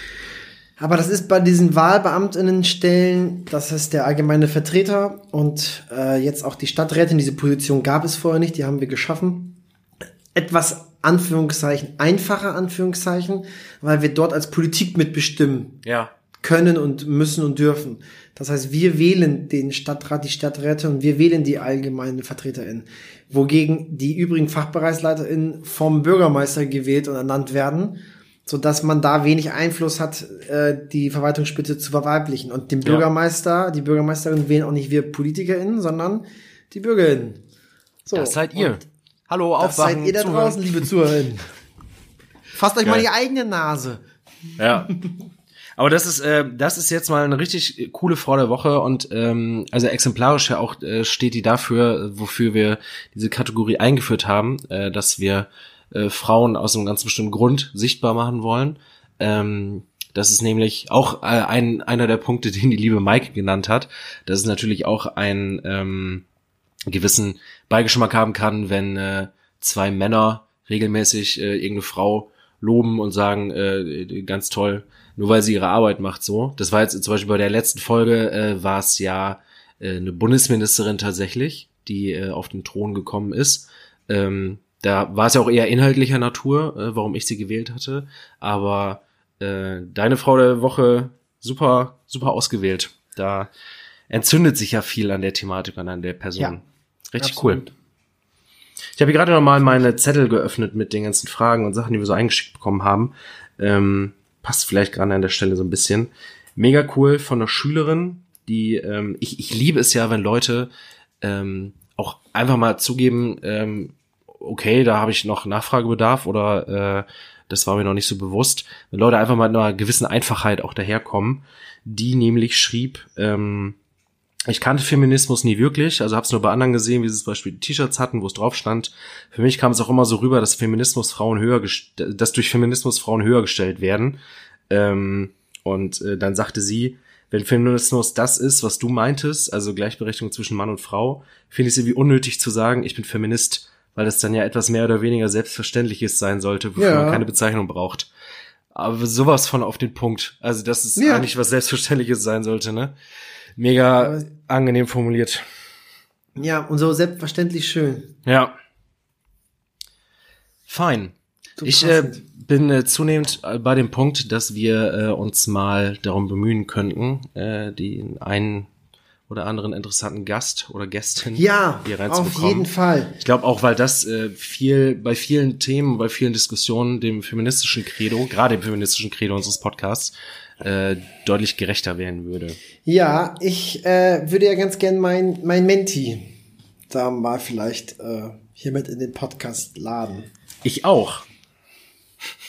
Aber das ist bei diesen Wahlbeamtinnenstellen, das ist der allgemeine Vertreter und äh, jetzt auch die Stadträtin. Diese Position gab es vorher nicht, die haben wir geschaffen. Etwas Anführungszeichen, einfacher Anführungszeichen, weil wir dort als Politik mitbestimmen Ja, können und müssen und dürfen. Das heißt, wir wählen den Stadtrat, die Stadträte und wir wählen die allgemeinen VertreterInnen. Wogegen die übrigen FachbereichsleiterInnen vom Bürgermeister gewählt und ernannt werden, so dass man da wenig Einfluss hat, äh, die Verwaltungsspitze zu verweiblichen. Und den Bürgermeister, ja. die Bürgermeisterin wählen auch nicht wir PolitikerInnen, sondern die BürgerInnen. So, das seid ihr. Hallo, aufwachen. Das seid ihr da draußen, liebe ZuhörerInnen. Fasst euch Geil. mal die eigene Nase. Ja. Aber das ist, äh, das ist jetzt mal eine richtig coole Frau der Woche und ähm, also exemplarisch ja auch äh, steht die dafür, wofür wir diese Kategorie eingeführt haben, äh, dass wir äh, Frauen aus einem ganz bestimmten Grund sichtbar machen wollen. Ähm, das ist nämlich auch äh, ein, einer der Punkte, den die liebe Mike genannt hat. Das ist natürlich auch ein ähm, gewissen Beigeschmack haben kann, wenn äh, zwei Männer regelmäßig äh, irgendeine Frau loben und sagen, äh, ganz toll, nur weil sie ihre Arbeit macht so. Das war jetzt zum Beispiel bei der letzten Folge, äh, war es ja äh, eine Bundesministerin tatsächlich, die äh, auf den Thron gekommen ist. Ähm, da war es ja auch eher inhaltlicher Natur, äh, warum ich sie gewählt hatte. Aber äh, deine Frau der Woche super, super ausgewählt. Da entzündet sich ja viel an der Thematik und an der Person. Ja, Richtig absolut. cool. Ich habe gerade noch mal meine Zettel geöffnet mit den ganzen Fragen und Sachen, die wir so eingeschickt bekommen haben. Ähm, passt vielleicht gerade an der Stelle so ein bisschen. Mega cool von einer Schülerin, die, ähm, ich, ich liebe es ja, wenn Leute ähm, auch einfach mal zugeben, ähm, okay, da habe ich noch Nachfragebedarf oder äh, das war mir noch nicht so bewusst. Wenn Leute einfach mal mit einer gewissen Einfachheit auch daherkommen, die nämlich schrieb, ähm, ich kannte Feminismus nie wirklich, also habe es nur bei anderen gesehen, wie sie zum Beispiel T-Shirts hatten, wo es drauf stand. Für mich kam es auch immer so rüber, dass Feminismus Frauen höher, dass durch Feminismus Frauen höher gestellt werden. Ähm, und äh, dann sagte sie, wenn Feminismus das ist, was du meintest, also Gleichberechtigung zwischen Mann und Frau, finde ich es irgendwie unnötig zu sagen, ich bin Feminist, weil das dann ja etwas mehr oder weniger Selbstverständliches sein sollte, wofür ja. man keine Bezeichnung braucht. Aber sowas von auf den Punkt. Also, dass es ja. eigentlich was Selbstverständliches sein sollte, ne? Mega Aber, angenehm formuliert. Ja, und so selbstverständlich schön. Ja. Fein. So ich äh, bin äh, zunehmend äh, bei dem Punkt, dass wir äh, uns mal darum bemühen könnten, äh, den einen oder anderen interessanten Gast oder Gästin ja, hier reinzubekommen. Auf jeden Fall. Ich glaube auch, weil das äh, viel bei vielen Themen, bei vielen Diskussionen dem feministischen Credo, gerade dem feministischen Credo unseres Podcasts, äh, deutlich gerechter werden würde. Ja, ich äh, würde ja ganz gern mein, mein Menti da mal vielleicht äh, hiermit in den Podcast laden. Ich auch.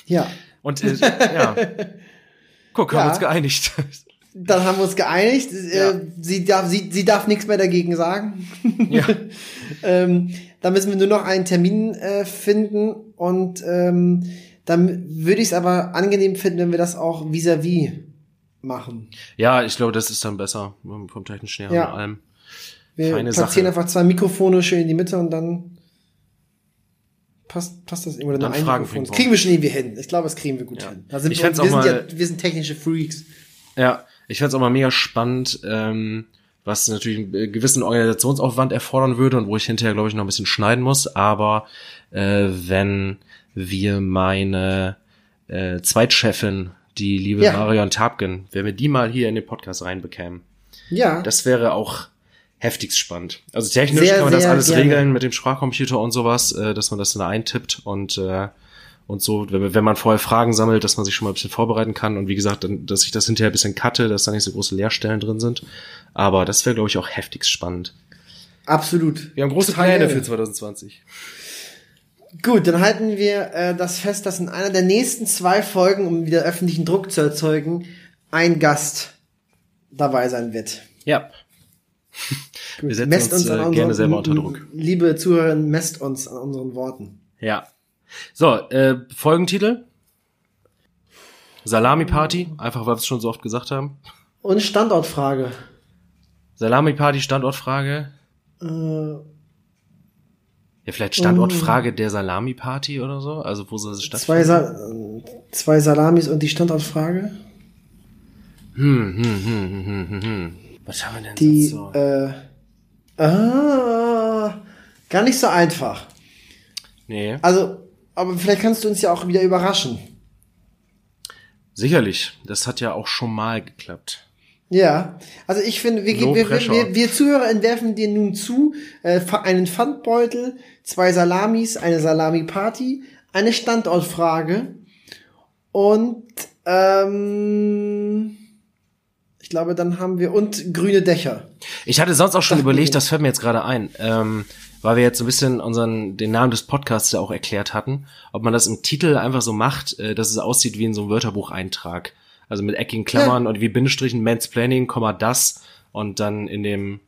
Ja. Und äh, ja. Guck, haben ja. wir uns geeinigt. Dann haben wir uns geeinigt. Äh, ja. Sie darf, sie, sie darf nichts mehr dagegen sagen. Ja. ähm, da müssen wir nur noch einen Termin äh, finden und ähm, dann würde ich es aber angenehm finden, wenn wir das auch vis-à-vis -vis machen. Ja, ich glaube, das ist dann besser vom technischen her ja. und allem. Wir Feine platzieren Sache. einfach zwei Mikrofone schön in die Mitte und dann passt, passt das irgendwo dann ein Fragen Das kriegen wir schon irgendwie hin. Ich glaube, das kriegen wir gut ja. hin. Da sind ich wir, wir, sind ja, wir sind technische Freaks. Ja, ich fände es auch mal mega spannend, ähm, was natürlich einen gewissen Organisationsaufwand erfordern würde und wo ich hinterher, glaube ich, noch ein bisschen schneiden muss. Aber äh, wenn wir meine äh, Zweitchefin, die liebe ja. Marion Tapken, wenn wir die mal hier in den Podcast reinbekämen. Ja. Das wäre auch heftigst spannend. Also technisch sehr, kann man das alles gerne. regeln mit dem Sprachcomputer und sowas, äh, dass man das dann eintippt und äh, und so, wenn, wenn man vorher Fragen sammelt, dass man sich schon mal ein bisschen vorbereiten kann und wie gesagt, dann, dass ich das hinterher ein bisschen cutte, dass da nicht so große Leerstellen drin sind. Aber das wäre, glaube ich, auch heftigst spannend. Absolut. Wir haben große Pläne für 2020. Gut, dann halten wir äh, das fest, dass in einer der nächsten zwei Folgen, um wieder öffentlichen Druck zu erzeugen, ein Gast dabei sein wird. Ja. wir setzen messt uns, uns äh, gerne selber unter Druck. Liebe Zuhörerinnen, messt uns an unseren Worten. Ja. So, äh, Folgentitel? Salami Party, einfach weil wir es schon so oft gesagt haben. Und Standortfrage. Salami Party, Standortfrage. Äh, ja, vielleicht Standortfrage mm. der Salami-Party oder so? Also wo soll es stattfinden? Zwei, Sa zwei Salamis und die Standortfrage? Hm, hm, hm, hm, hm, hm. hm. Was haben wir denn die, so? Äh, ah, gar nicht so einfach. Nee. Also, aber vielleicht kannst du uns ja auch wieder überraschen. Sicherlich. Das hat ja auch schon mal geklappt. Ja, also ich finde, wir, No wir, wir, wir, Zuhörer entwerfen dir nun zu äh, einen Pfandbeutel, zwei Salamis, eine Salami-Party, eine Standortfrage und ähm, ich glaube, dann haben wir und grüne Dächer. Ich hatte sonst auch schon wir. überlegt, das fällt mir jetzt gerade ein, ähm, weil wir jetzt so ein bisschen unseren, den Namen des Podcasts ja auch erklärt hatten, ob man das im Titel einfach so macht, äh, dass es aussieht wie in so einem Wörterbucheintrag. Also mit eckigen Klammern und wie Bindestrichen Mansplaining, Komma das und dann in dem,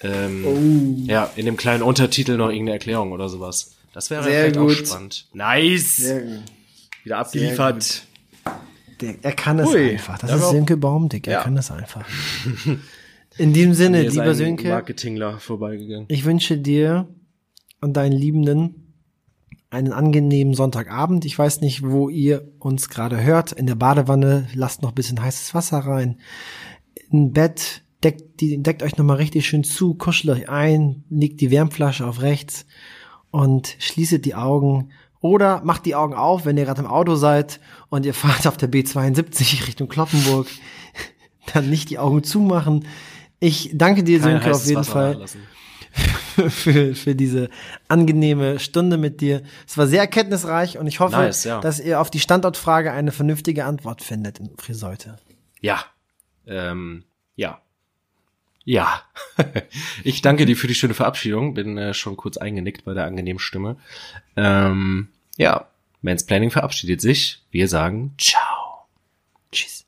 ähm, Oh. ja, in dem kleinen Untertitel noch irgendeine Erklärung oder sowas. Das wäre Sehr vielleicht auch gut. spannend. Nice! Sehr gut. Wieder abgeliefert. Der, er kann es Ui, einfach. Das ja, ist Sönke Baumdick. Er Ja. kann das einfach. In diesem Sinne, lieber Sönke, Marketingler vorbeigegangen. ich wünsche dir und deinen Liebenden einen angenehmen Sonntagabend. Ich weiß nicht, wo ihr uns gerade hört. In der Badewanne lasst noch ein bisschen heißes Wasser rein. Im Bett deckt, die, deckt euch nochmal richtig schön zu, kuschelt euch ein, legt die Wärmflasche auf rechts und schließet die Augen oder macht die Augen auf, wenn ihr gerade im Auto seid und ihr fahrt auf der B72 Richtung Kloppenburg. Dann nicht die Augen zumachen. Ich danke dir, Kein Sönke, auf jeden Wasser Fall nachlassen. für, für diese angenehme Stunde mit dir. Es war sehr erkenntnisreich und ich hoffe, Nice, ja. dass ihr auf die Standortfrage eine vernünftige Antwort findet in Friseute. Ja. Ähm, ja. Ja. ich danke dir für die schöne Verabschiedung. Bin äh, schon kurz eingenickt bei der angenehmen Stimme. Ähm, ja. Mansplaining verabschiedet sich. Wir sagen Ciao. Tschüss.